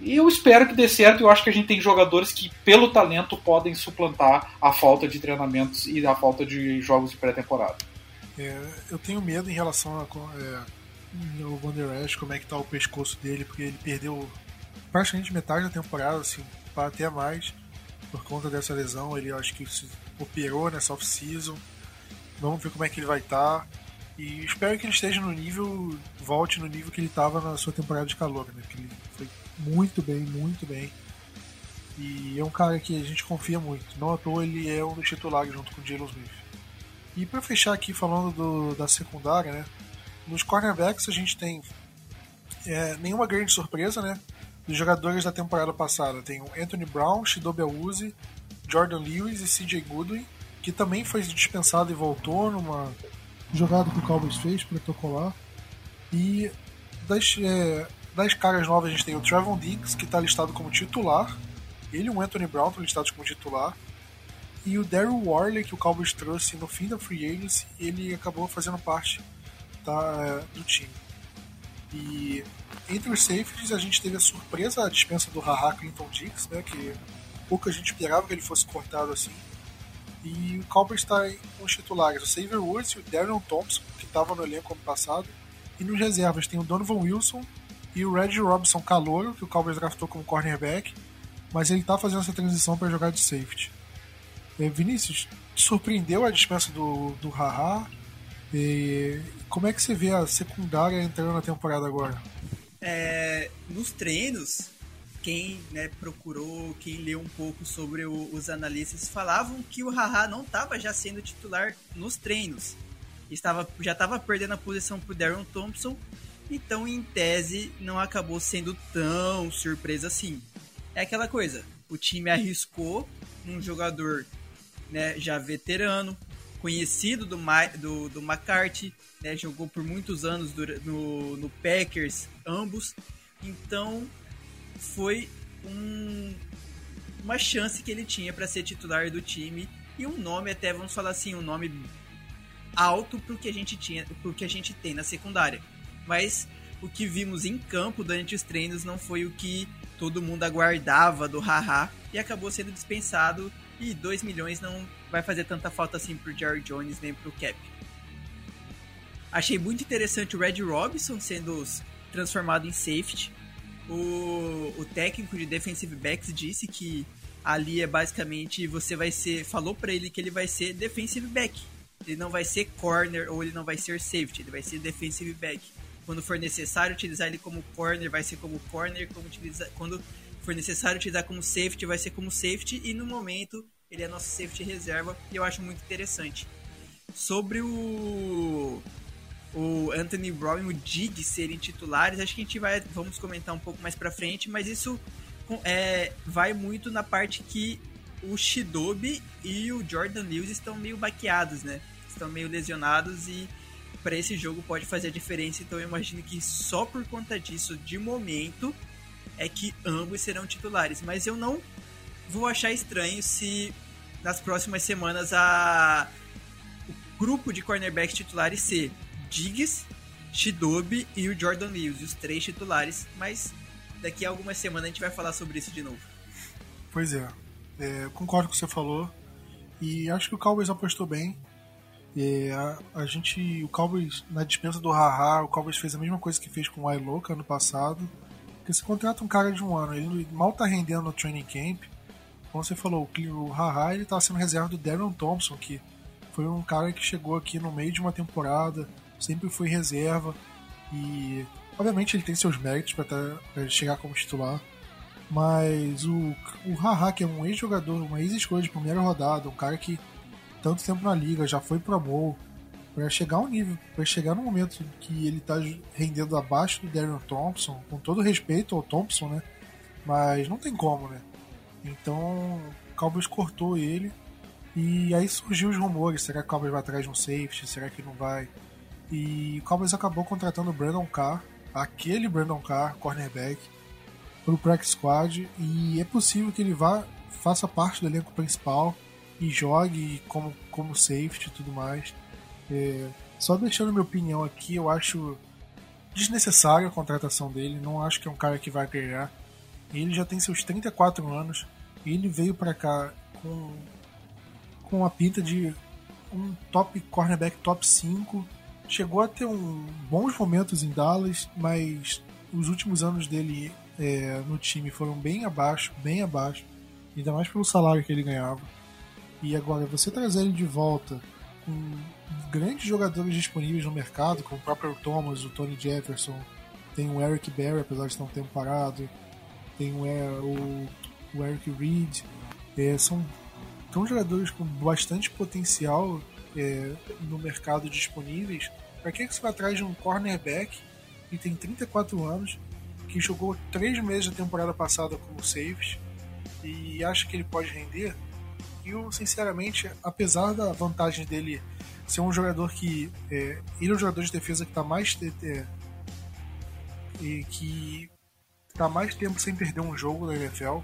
E eu espero que dê certo. Eu acho que a gente tem jogadores que, pelo talento, podem suplantar a falta de treinamentos e a falta de jogos de pré-temporada. É, eu tenho medo em relação é, o Van como é que tá o pescoço dele, porque ele perdeu praticamente metade da temporada, assim, para até mais, por conta dessa lesão. Ele acho que se operou nessa off-season. Vamos ver como é que ele vai estar. Tá. E espero que ele esteja no nível, volte no nível que ele estava na sua temporada de calor, né? Que ele foi muito bem, muito bem. E é um cara que a gente confia muito. Não à toa ele é um dos titulares junto com o Jalen Smith. E para fechar aqui falando do, da secundária, né? Nos cornerbacks a gente tem é, nenhuma grande surpresa, né? Dos jogadores da temporada passada tem o Anthony Brown, Shidobi Awuzie, Jordan Lewis e CJ Goodwin, que também foi dispensado e voltou numa jogada que o Cowboys fez protocolar. E das, é, das caras novas a gente tem o Trevon Diggs, que está listado como titular. Ele e o Anthony Brown estão listados como titular. E o Daryl Worley, que o Cowboys trouxe no fim da Free Agency, ele acabou fazendo parte da, do time. E entre os safeties a gente teve a surpresa, a dispensa do Haha Clinton Dix, né, que pouca gente esperava que ele fosse cortado assim. E o Cowboys está com os titulares, o Xavier Woods e o Darren Thompson, que estavam no elenco ano passado. E nos reservas tem o Donovan Wilson e o Reggie Robinson Calouro, que o Cowboys draftou como cornerback, mas ele está fazendo essa transição para jogar de safety. É, Vinícius, surpreendeu a dispensa do, do Haha? E como é que você vê a secundária entrando na temporada agora? É, nos treinos, quem né, procurou, quem leu um pouco sobre o, os analistas, falavam que o Haha não estava já sendo titular nos treinos. Estava, já estava perdendo a posição para Darren Thompson, então em tese não acabou sendo tão surpresa assim. É aquela coisa, o time arriscou um jogador né, já veterano, conhecido do, do, do McCarthy, né, jogou por muitos anos no, no Packers, ambos. Então foi um, uma chance que ele tinha para ser titular do time. E um nome até vamos falar assim um nome alto pro que a gente tinha pro que a gente tem na secundária. Mas o que vimos em campo durante os treinos não foi o que todo mundo aguardava do Haha. E acabou sendo dispensado. E 2 milhões não vai fazer tanta falta assim pro Jerry Jones nem pro Cap. Achei muito interessante o Red Robinson sendo transformado em safety. O, o técnico de defensive backs disse que ali é basicamente você vai ser, falou para ele que ele vai ser defensive back. Ele não vai ser corner ou ele não vai ser safety, ele vai ser defensive back. Quando for necessário utilizar ele como corner, vai ser como corner, como utiliza, quando for necessário utilizar como safety, vai ser como safety e no momento ele é nosso safety reserva e eu acho muito interessante. Sobre o o Anthony Brown e o Dig serem titulares, acho que a gente vai vamos comentar um pouco mais para frente, mas isso é, vai muito na parte que o Shidobi e o Jordan Lewis estão meio baqueados, né? Estão meio lesionados e para esse jogo pode fazer a diferença. Então eu imagino que só por conta disso, de momento, é que ambos serão titulares. Mas eu não vou achar estranho se nas próximas semanas a o grupo de cornerbacks titulares ser Diggs, Shidobi e o Jordan Lewis, os três titulares, mas daqui a algumas semanas a gente vai falar sobre isso de novo. Pois é, é concordo com o que você falou e acho que o Cowboys apostou bem. É, a, a, gente, o Cowboys na dispensa do Haha, o Cowboys fez a mesma coisa que fez com o Iloka ano passado. Porque você contrata um cara de um ano, ele mal tá rendendo no training camp. Como você falou, o, Haha ele tá sendo reserva do Darren Thompson, que foi um cara que chegou aqui no meio de uma temporada, sempre foi reserva e obviamente ele tem seus méritos para chegar como titular. Mas o, o Haha, que é um ex-jogador, uma ex-escolha de primeira rodada, um cara que tanto tempo na liga, já foi pro Bowl, para chegar um nível, para chegar no momento que ele tá rendendo abaixo do Darren Thompson, com todo respeito ao Thompson, né? Mas não tem como, né? Então o Cowboys cortou ele e aí surgiu os rumores: será que o Cowboys vai atrás de um safety? Será que não vai? E o Cowboys acabou contratando o Brandon Carr, aquele Brandon Carr, cornerback, para o practice squad. E é possível que ele vá, faça parte do elenco principal e jogue como, como safety e tudo mais. É, só deixando minha opinião aqui, eu acho desnecessária a contratação dele. Não acho que é um cara que vai ganhar. Ele já tem seus 34 anos. Ele veio para cá com, com a pinta de um top cornerback top 5 chegou a ter um, bons momentos em Dallas, mas os últimos anos dele é, no time foram bem abaixo, bem abaixo, ainda mais pelo salário que ele ganhava. E agora você trazer ele de volta com grandes jogadores disponíveis no mercado, como o próprio Thomas, o Tony Jefferson, tem o Eric Berry, apesar de estar um tempo parado, tem o, é, o, o Eric Reed, é, são, são jogadores com bastante potencial é, no mercado disponíveis, para que, que você vai atrás de um cornerback que tem 34 anos, que jogou 3 meses da temporada passada como safety e acha que ele pode render? Eu, sinceramente, apesar da vantagem dele ser um jogador que. É, ele é o jogador de defesa que está mais. É, e que está mais tempo sem perder um jogo na NFL.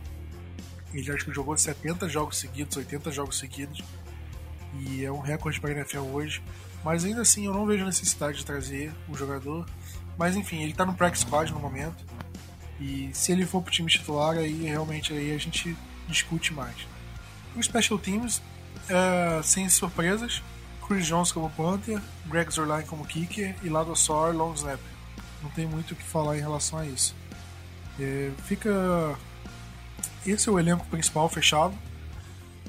Ele acho que jogou 70 jogos seguidos, 80 jogos seguidos. E é um recorde para a NFL hoje. Mas ainda assim eu não vejo necessidade de trazer o jogador. Mas enfim, ele está no practice squad no momento. E se ele for para o time titular, aí realmente aí a gente discute mais. O Special Teams, é, sem surpresas, Chris Jones como punter, Greg Zerline como kicker e Lado Sor long snapper. Não tem muito o que falar em relação a isso. É, fica. Esse é o elenco principal fechado.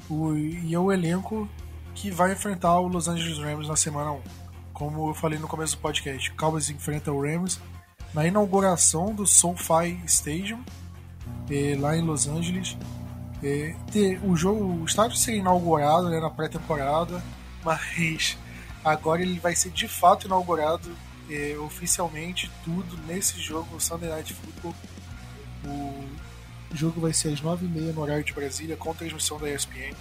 O, e é o elenco que vai enfrentar o Los Angeles Rams na semana 1. Como eu falei no começo do podcast, Cowboys enfrenta o Rams na inauguração do SoFi Stadium, é, lá em Los Angeles. É, ter, o jogo, o estádio seria inaugurado né, na pré-temporada, mas agora ele vai ser de fato inaugurado é, oficialmente tudo nesse jogo, Sunday Night Football. O jogo vai ser às 9h30 no horário de Brasília, com transmissão da ESPN.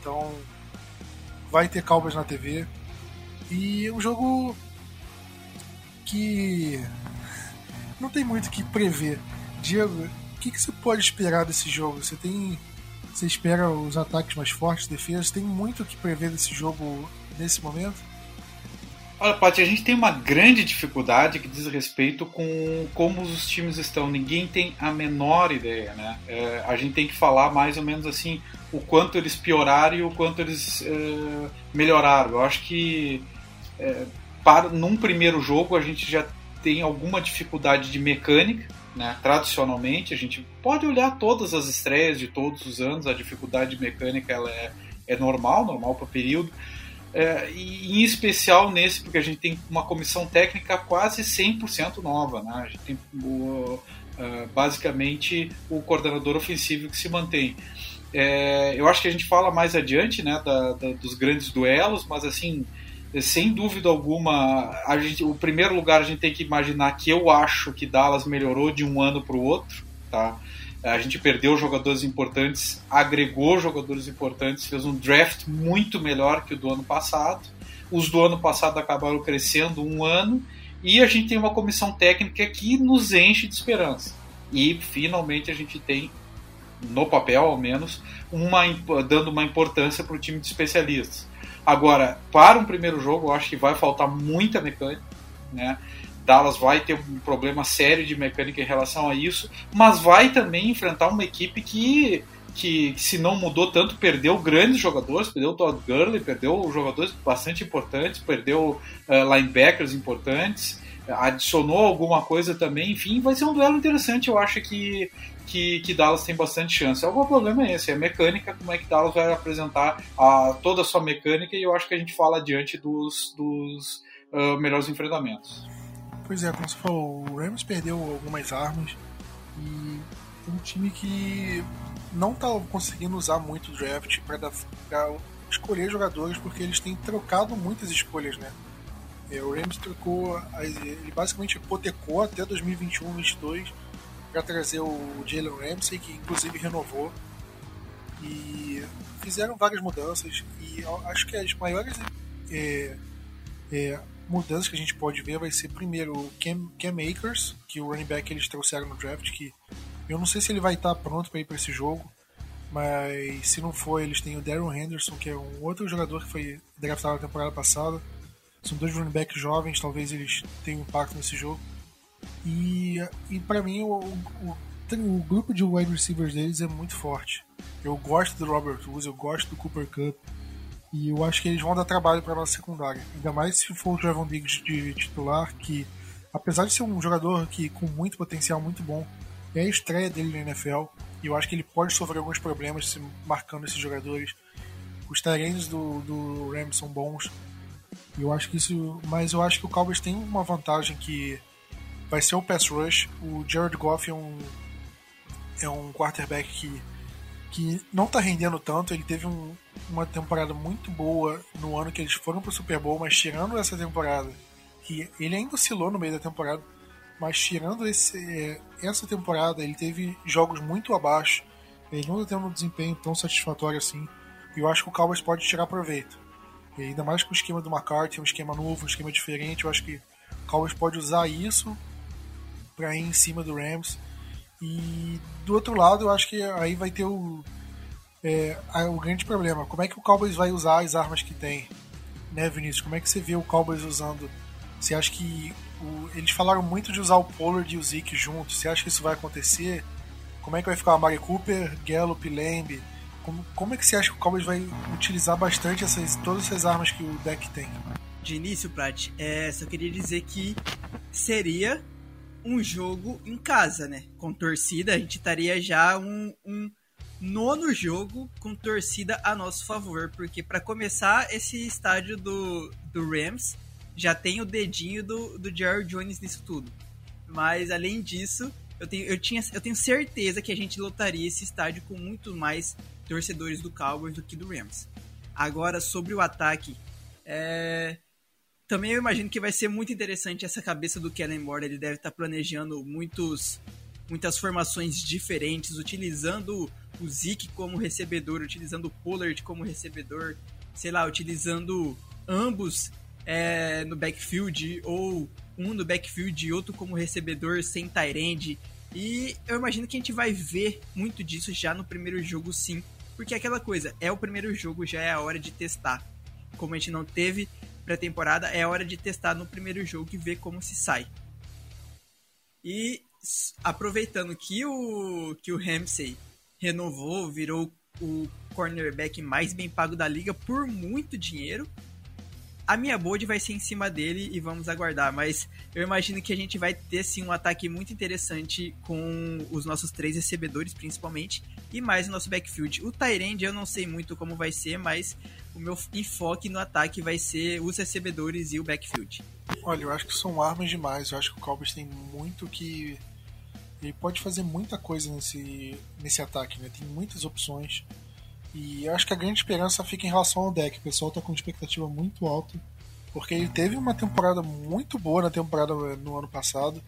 Então, vai ter Cowboys na TV. E é um jogo que não tem muito o que prever. Diego, o que, que você pode esperar desse jogo? Você tem. Você espera os ataques mais fortes, defesas? Tem muito o que prever desse jogo nesse momento? Olha, Paty, a gente tem uma grande dificuldade que diz respeito com como os times estão. Ninguém tem a menor ideia, né? É, a gente tem que falar mais ou menos assim o quanto eles pioraram e o quanto eles é, melhoraram. Eu acho que é, para num primeiro jogo a gente já tem alguma dificuldade de mecânica, né? Tradicionalmente a gente pode olhar todas as estreias de todos os anos, a dificuldade mecânica ela é, é normal, normal para o período é, e em especial nesse, porque a gente tem uma comissão técnica quase 100% nova. Né? A gente tem o, uh, basicamente o coordenador ofensivo que se mantém. É, eu acho que a gente fala mais adiante né, da, da, dos grandes duelos, mas assim, sem dúvida alguma, a gente, o primeiro lugar a gente tem que imaginar que eu acho que Dallas melhorou de um ano para o outro. Tá? A gente perdeu jogadores importantes, agregou jogadores importantes, fez um draft muito melhor que o do ano passado. Os do ano passado acabaram crescendo um ano e a gente tem uma comissão técnica que nos enche de esperança. E finalmente a gente tem, no papel ao menos, uma, dando uma importância para o time de especialistas. Agora, para um primeiro jogo, eu acho que vai faltar muita mecânica. Né? Dallas vai ter um problema sério de mecânica em relação a isso, mas vai também enfrentar uma equipe que, que, se não mudou tanto, perdeu grandes jogadores, perdeu o Todd Gurley, perdeu jogadores bastante importantes, perdeu uh, linebackers importantes, adicionou alguma coisa também, enfim, vai ser um duelo interessante, eu acho que, que, que, Dallas tem bastante chance. O problema é esse, é a mecânica, como é que Dallas vai apresentar a, toda a sua mecânica, e eu acho que a gente fala adiante dos, dos uh, melhores enfrentamentos. Pois é, como você falou, o Rams perdeu algumas armas e um time que não está conseguindo usar muito o draft para escolher jogadores porque eles têm trocado muitas escolhas, né? É, o Rams trocou, ele basicamente hipotecou até 2021-22 para trazer o Jalen Ramsey, que inclusive renovou. E fizeram várias mudanças e acho que as maiores é, é, mudanças que a gente pode ver vai ser primeiro o Cam, Cam Akers, que o running back eles trouxeram no draft, que eu não sei se ele vai estar pronto para ir para esse jogo, mas se não for, eles têm o Darren Henderson, que é um outro jogador que foi draftado na temporada passada. São dois running backs jovens, talvez eles tenham impacto nesse jogo. E, e para mim, o, o, o, grupo de wide receivers deles é muito forte. Eu gosto do Robert Woods, eu gosto do Cooper Cup, e eu acho que eles vão dar trabalho para nossa secundária. Ainda mais se for o Trevon Diggs de titular, que apesar de ser um jogador que com muito potencial, muito bom, é a estreia dele na NFL. E eu acho que ele pode sofrer alguns problemas se marcando esses jogadores. Os Tyrants do, do Rams são bons. Eu acho que isso. Mas eu acho que o Cowboys tem uma vantagem que vai ser o pass rush. O Jared Goff é um, é um quarterback que que não tá rendendo tanto. Ele teve um, uma temporada muito boa no ano que eles foram pro Super Bowl, mas tirando essa temporada, que ele ainda oscilou no meio da temporada, mas tirando esse, é, essa temporada, ele teve jogos muito abaixo. Ele não tá tendo um desempenho tão satisfatório assim. E eu acho que o Cowboys pode tirar proveito. E ainda mais com o esquema do McCarthy, um esquema novo, um esquema diferente. Eu acho que o Cowboys pode usar isso para ir em cima do Rams. E do outro lado, eu acho que aí vai ter o, é, o grande problema. Como é que o Cowboys vai usar as armas que tem? Né, Vinícius? Como é que você vê o Cowboys usando? Você acha que o, eles falaram muito de usar o Pollard e o Zeke juntos. Você acha que isso vai acontecer? Como é que vai ficar a Mari Cooper, Gallup, Lamb? Como, como é que você acha que o Cowboys vai utilizar bastante essas, todas essas armas que o deck tem? De início, Prat, é, só queria dizer que seria um jogo em casa, né? Com torcida, a gente estaria já um, um nono jogo com torcida a nosso favor, porque para começar esse estádio do, do Rams já tem o dedinho do, do Jerry Jones nisso tudo. Mas além disso, eu tenho, eu, tinha, eu tenho certeza que a gente lotaria esse estádio com muito mais torcedores do Cowboys do que do Rams. Agora, sobre o ataque, é... também eu imagino que vai ser muito interessante essa cabeça do Kellen Moore. Ele deve estar planejando muitos, muitas formações diferentes, utilizando o Zeke como recebedor, utilizando o Pollard como recebedor, sei lá, utilizando ambos é, no backfield, ou um no backfield e outro como recebedor sem Tyrande. E eu imagino que a gente vai ver muito disso já no primeiro jogo, sim. Porque é aquela coisa, é o primeiro jogo, já é a hora de testar. Como a gente não teve pré-temporada, é a hora de testar no primeiro jogo e ver como se sai. E aproveitando que o, que o Ramsey renovou, virou o cornerback mais bem pago da liga por muito dinheiro. A minha bold vai ser em cima dele e vamos aguardar, mas eu imagino que a gente vai ter sim um ataque muito interessante com os nossos três recebedores, principalmente, e mais o nosso backfield. O Tyrande eu não sei muito como vai ser, mas o meu enfoque no ataque vai ser os recebedores e o backfield. Olha, eu acho que são armas demais. Eu acho que o Cowboys tem muito que ele pode fazer muita coisa nesse, nesse ataque, né? Tem muitas opções. E eu acho que a grande esperança fica em relação ao deck. O pessoal tá com expectativa muito alta. Porque ele teve uma temporada muito boa na temporada no ano passado.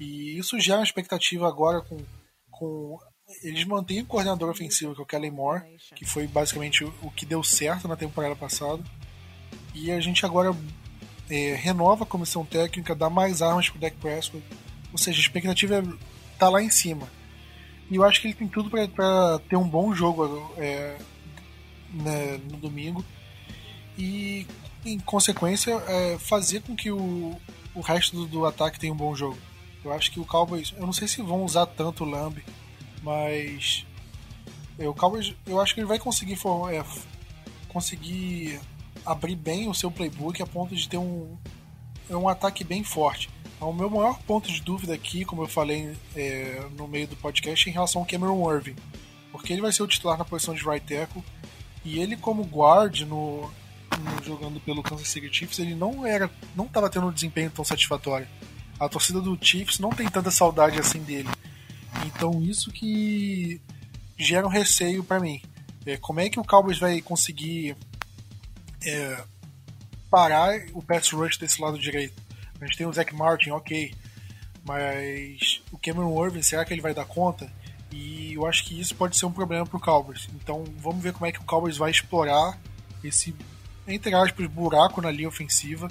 E isso gera uma expectativa agora com. com eles mantêm o coordenador ofensivo, que é o Kellen Moore, que foi basicamente o que deu certo na temporada passada. E a gente agora é, renova a comissão técnica, dá mais armas pro deck Prescott ou seja, a expectativa tá lá em cima. E eu acho que ele tem tudo para ter um bom jogo é, né, no domingo. E, em consequência, é, fazer com que o, o resto do, do, ataque tenha um bom jogo. Eu acho que o Cowboys. Eu não sei se vão usar tanto o Lamb, mas. É, o Cowboys, eu acho que ele vai conseguir, for, é, conseguir abrir bem o seu playbook a ponto de ter um, é um ataque bem forte. O meu maior ponto de dúvida aqui, como eu falei é, no meio do podcast, é em relação ao Cameron Irving. Porque ele vai ser o titular na posição de right tackle. E ele, como guard, no, no jogando pelo Kansas City Chiefs, ele não era, não estava tendo um desempenho tão satisfatório. A torcida do Chiefs não tem tanta saudade assim dele. Então isso que gera um receio para mim. É, como é que o Cowboys vai conseguir é, parar o pass rush desse lado direito? A gente tem o Zach Martin, ok. Mas o Cameron Irving, será que ele vai dar conta? E eu acho que isso pode ser um problema pro Cowboys. Então vamos ver como é que o Cowboys vai explorar esse, entre aspas, buraco na linha ofensiva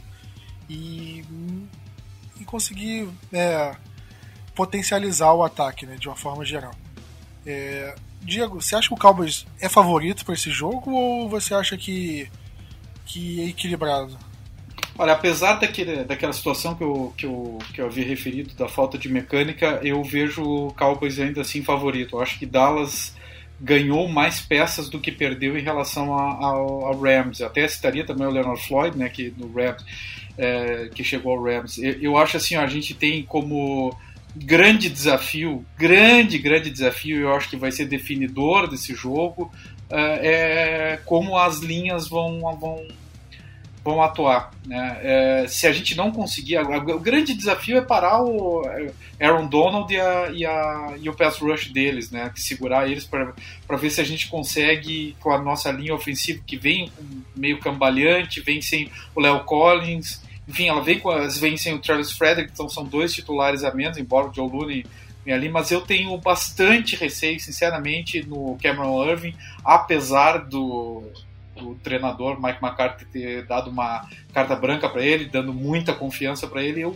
e, e conseguir é, potencializar o ataque né, de uma forma geral. É, Diego, você acha que o Cowboys é favorito para esse jogo ou você acha que, que é equilibrado? Olha, apesar daquele, daquela situação que eu, que, eu, que eu havia referido, da falta de mecânica, eu vejo o Cowboys ainda assim favorito. Eu acho que Dallas ganhou mais peças do que perdeu em relação ao, Rams. Até citaria também o Leonard Floyd, né, que, no Rams, é, que chegou ao Rams. Eu, eu acho assim, a gente tem como grande desafio, grande, grande desafio, eu acho que vai ser definidor desse jogo, é, é como as linhas vão, vão vão atuar. Né? É, se a gente não conseguir, o grande desafio é parar o Aaron Donald e, a, e, a, e o pass rush deles, né? segurar eles para ver se a gente consegue, com a nossa linha ofensiva que vem meio cambaleante, vem sem o Léo Collins, enfim, ela vem, com, vem sem o Travis Frederick, então são dois titulares a menos, embora o Joe Looney ali, mas eu tenho bastante receio, sinceramente, no Cameron Irving, apesar do, do treinador Mike McCarthy ter dado uma carta branca para ele, dando muita confiança para ele, eu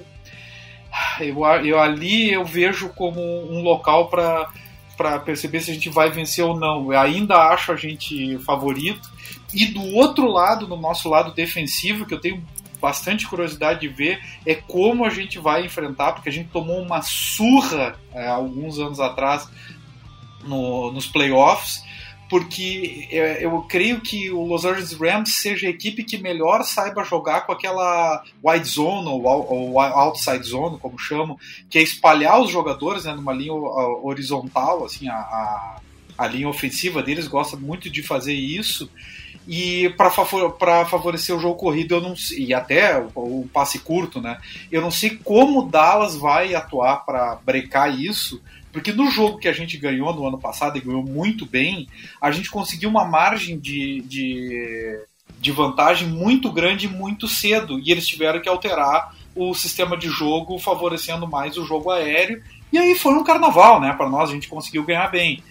eu, eu ali eu vejo como um local para para perceber se a gente vai vencer ou não. Eu ainda acho a gente favorito. E do outro lado, no nosso lado defensivo, que eu tenho bastante curiosidade de ver, é como a gente vai enfrentar, porque a gente tomou uma surra é, alguns anos atrás no, nos playoffs porque eu creio que o Los Angeles Rams seja a equipe que melhor saiba jogar com aquela wide zone ou, outside zone, como chamam, que é espalhar os jogadores né, numa linha horizontal, assim, a, a, a linha ofensiva deles gosta muito de fazer isso. E para favor, favorecer o jogo corrido, eu não e até o, o, passe curto, né? Eu não sei como Dallas vai atuar para brecar isso, porque no jogo que a gente ganhou no ano passado e ganhou muito bem, a gente conseguiu uma margem de, de, de vantagem muito grande muito cedo. E eles tiveram que alterar o sistema de jogo, favorecendo mais o jogo aéreo. E aí foi um carnaval, né? Para nós, a gente conseguiu ganhar bem.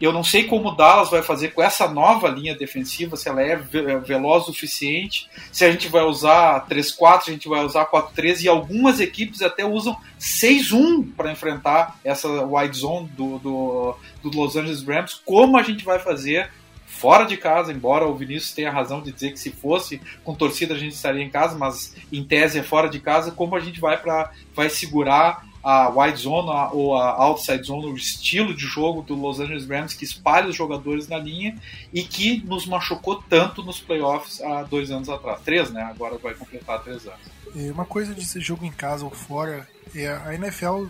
Eu não sei como o Dallas vai fazer com essa nova linha defensiva, se ela é veloz o suficiente, se a gente vai usar 3-4, a gente vai usar 4-3, e algumas equipes até usam 6-1 para enfrentar essa wide zone do, do, do Los Angeles Rams. Como a gente vai fazer fora de casa, embora o Vinícius tenha razão de dizer que se fosse com torcida a gente estaria em casa, mas em tese é fora de casa, como a gente vai para vai segurar a wide zone ou a outside zone, o estilo de jogo do Los Angeles Rams que espalha os jogadores na linha e que nos machucou tanto nos playoffs há dois anos atrás. Três, né? Agora vai completar três anos. Uma coisa de ser jogo em casa ou fora, é a NFL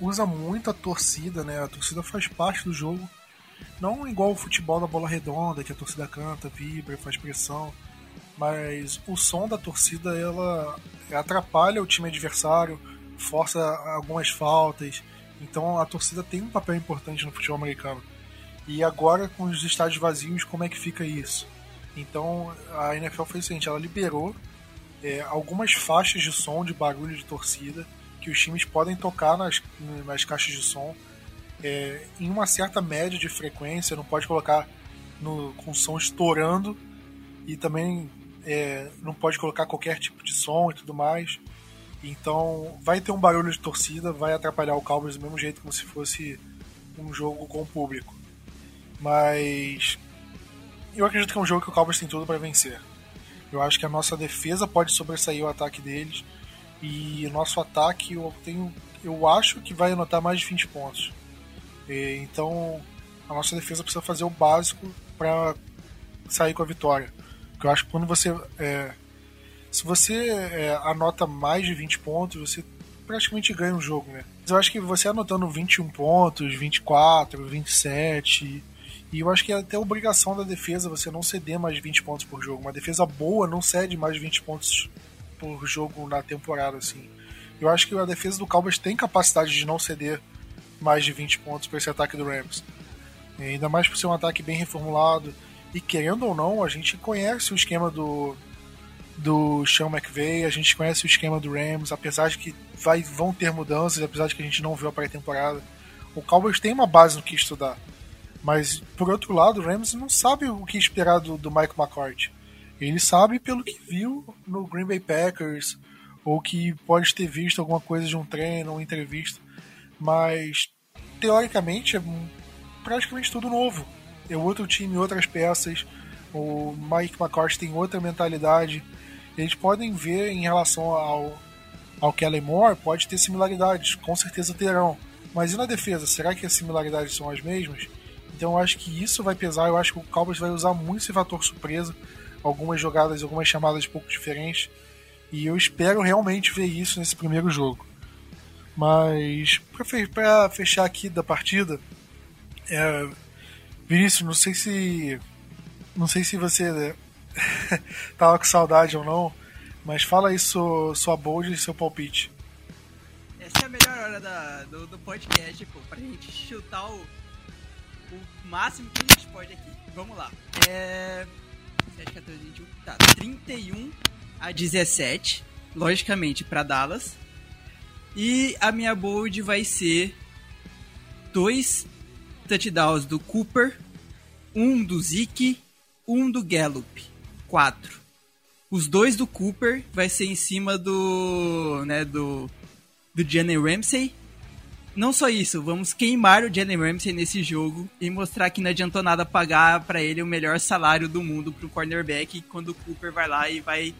usa muito a torcida, né? A torcida faz parte do jogo. Não igual o futebol da bola redonda, que a torcida canta, vibra, faz pressão. Mas o som da torcida, ela atrapalha o time adversário, força algumas faltas. Então a torcida tem um papel importante no futebol americano. E agora com os estádios vazios, como é que fica isso? Então a NFL fez o seguinte: ela liberou é, algumas faixas de som, de barulho de torcida, que os times podem tocar nas, nas caixas de som é, em uma certa média de frequência, não pode colocar no, com som estourando e também é, não pode colocar qualquer tipo de som e tudo mais. Então vai ter um barulho de torcida, vai atrapalhar o Cowboys do mesmo jeito como se fosse um jogo com o público. Mas eu acredito que é um jogo que o Cowboys tem tudo para vencer. Eu acho que a nossa defesa pode sobressair o ataque deles e o nosso ataque eu tenho eu acho que vai anotar mais de 20 pontos. E, então a nossa defesa precisa fazer o básico para sair com a vitória. Porque eu acho que quando você é, se você é, anota mais de 20 pontos, você praticamente ganha um jogo, né? Mas eu acho que você anotando 21 pontos, 24, 27, e eu acho que é até obrigação da defesa você não ceder mais de 20 pontos por jogo. Uma defesa boa não cede mais de 20 pontos por jogo na temporada, assim. Eu acho que a defesa do Cowboys tem capacidade de não ceder mais de 20 pontos para esse ataque do Rams. Ainda mais por ser um ataque bem reformulado. E querendo ou não, a gente conhece o esquema do, do Sean McVay, a gente conhece o esquema do Rams, apesar de que vai, vão ter mudanças, apesar de que a gente não viu a pré-temporada. O Cowboys tem uma base no que estudar. Mas, por outro lado, o Rams não sabe o que esperar do, do Mike McCarthy. Ele sabe pelo que viu no Green Bay Packers, ou que pode ter visto alguma coisa de um treino, uma entrevista. Mas, teoricamente, é praticamente tudo novo. É outro time, outras peças. O Mike McCarthy tem outra mentalidade eles podem ver em relação ao, ao Kellen Moore, pode ter similaridades, com certeza terão. Mas e na defesa, será que as similaridades são as mesmas? Então eu acho que isso vai pesar, eu acho que o Cowboys vai usar muito esse fator surpresa, algumas jogadas, algumas chamadas um pouco diferentes, e eu espero realmente ver isso nesse primeiro jogo. Mas para fechar aqui da partida, é, Vinícius, não sei se não sei se você *laughs* tava com saudade ou não. Mas fala aí sua, sua bold e seu palpite. Essa é a melhor hora da, do, do podcast, pô, pra gente chutar o, o máximo que a gente pode aqui. Vamos lá. É. 7, 14, 21. Tá, 31 a 17. Logicamente, pra Dallas. E a minha bold vai ser dois touchdowns do Cooper, um do Zeke, um do Gallup. 4. Os dois do Cooper vai ser em cima do, né, do do Jalen Ramsey. Não só isso, vamos queimar o Jalen Ramsey nesse jogo e mostrar que não adiantou nada pagar para ele o melhor salário do mundo pro cornerback quando o Cooper vai lá e vai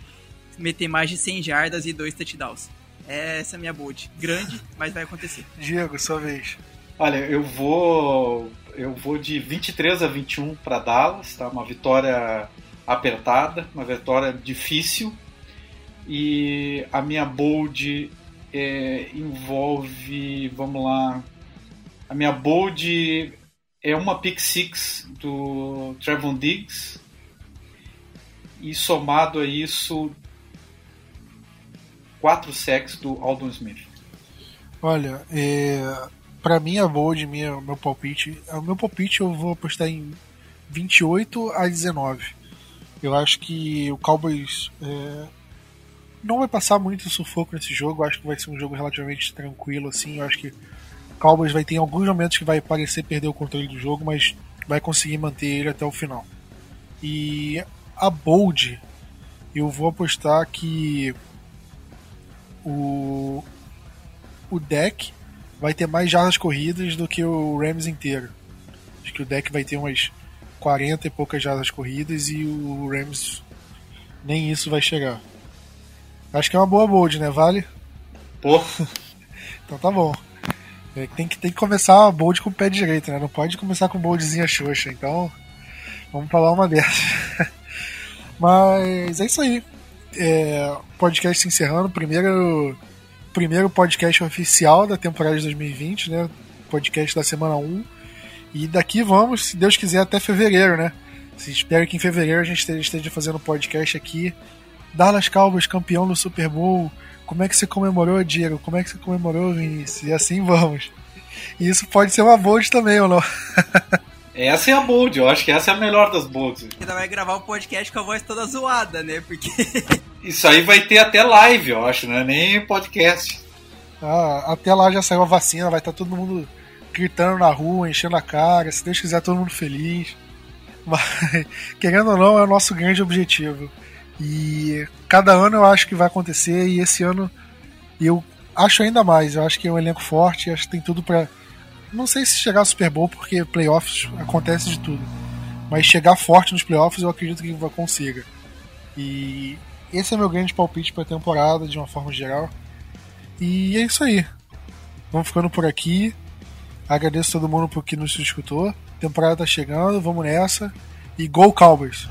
meter mais de 100 jardas e dois touchdowns. Essa é a minha bold. Grande, mas vai acontecer. Diego, sua vez. Olha, eu vou eu vou de 23 a 21 para Dallas, tá? Uma vitória apertada, uma vitória difícil. E a minha bold é, envolve, vamos lá, a minha bold é uma pick six do Trevon Diggs e somado a isso quatro sacks do Aldon Smith. Olha, é, para mim a bold, minha, meu palpite, o meu palpite eu vou apostar em 28 a 19. Eu acho que o Cowboys é, não vai passar muito sufoco nesse jogo. Eu acho que vai ser um jogo relativamente tranquilo assim. Eu acho que o Cowboys vai ter alguns momentos que vai parecer perder o controle do jogo, mas vai conseguir manter ele até o final. E a bold, eu vou apostar que o o deck vai ter mais jardas corridas do que o Rams inteiro. Acho que o deck vai ter umas 40 e poucas jardas corridas e o Rams nem isso vai chegar. Acho que é uma boa bold, né? Vale? Pô. então tá bom. É, tem, que, tem que começar a bold com o pé direito, né? Não pode começar com boldzinha xoxa. Então, vamos falar uma dessas. *laughs* Mas é isso aí. É, podcast se encerrando. Primeiro, primeiro podcast oficial da temporada de 2020, né? Podcast da semana 1. E daqui vamos, se Deus quiser, até fevereiro, né? Espero que em fevereiro a gente esteja fazendo podcast aqui. Dallas Cowboys campeão do Super Bowl. Como é que você comemorou, Diego? Como é que você comemorou, Vinícius? E assim vamos. E isso pode ser uma bold também, ou não? *laughs* Essa é a bold, eu acho que essa é a melhor das bolds. Ainda vai gravar o um podcast com a voz toda zoada, né? Porque. *laughs* Isso aí vai ter até live, eu acho, né? Nem podcast. Ah, até lá já saiu a vacina, vai estar todo mundo gritando na rua, enchendo a cara, se Deus quiser, todo mundo feliz. Mas, *laughs* querendo ou não, é o nosso grande objetivo. E cada ano eu acho que vai acontecer, e esse ano eu acho ainda mais. Eu acho que é um elenco forte, acho que tem tudo para Não sei se chegar ao Super Bowl, porque playoffs acontece de tudo. Mas chegar forte nos playoffs eu acredito que vai consiga. E esse é meu grande palpite para a temporada, de uma forma geral. E é isso aí. Vamos ficando por aqui. Agradeço todo mundo por que nos escutou. Temporada tá chegando, vamos nessa. E Go Cowboys!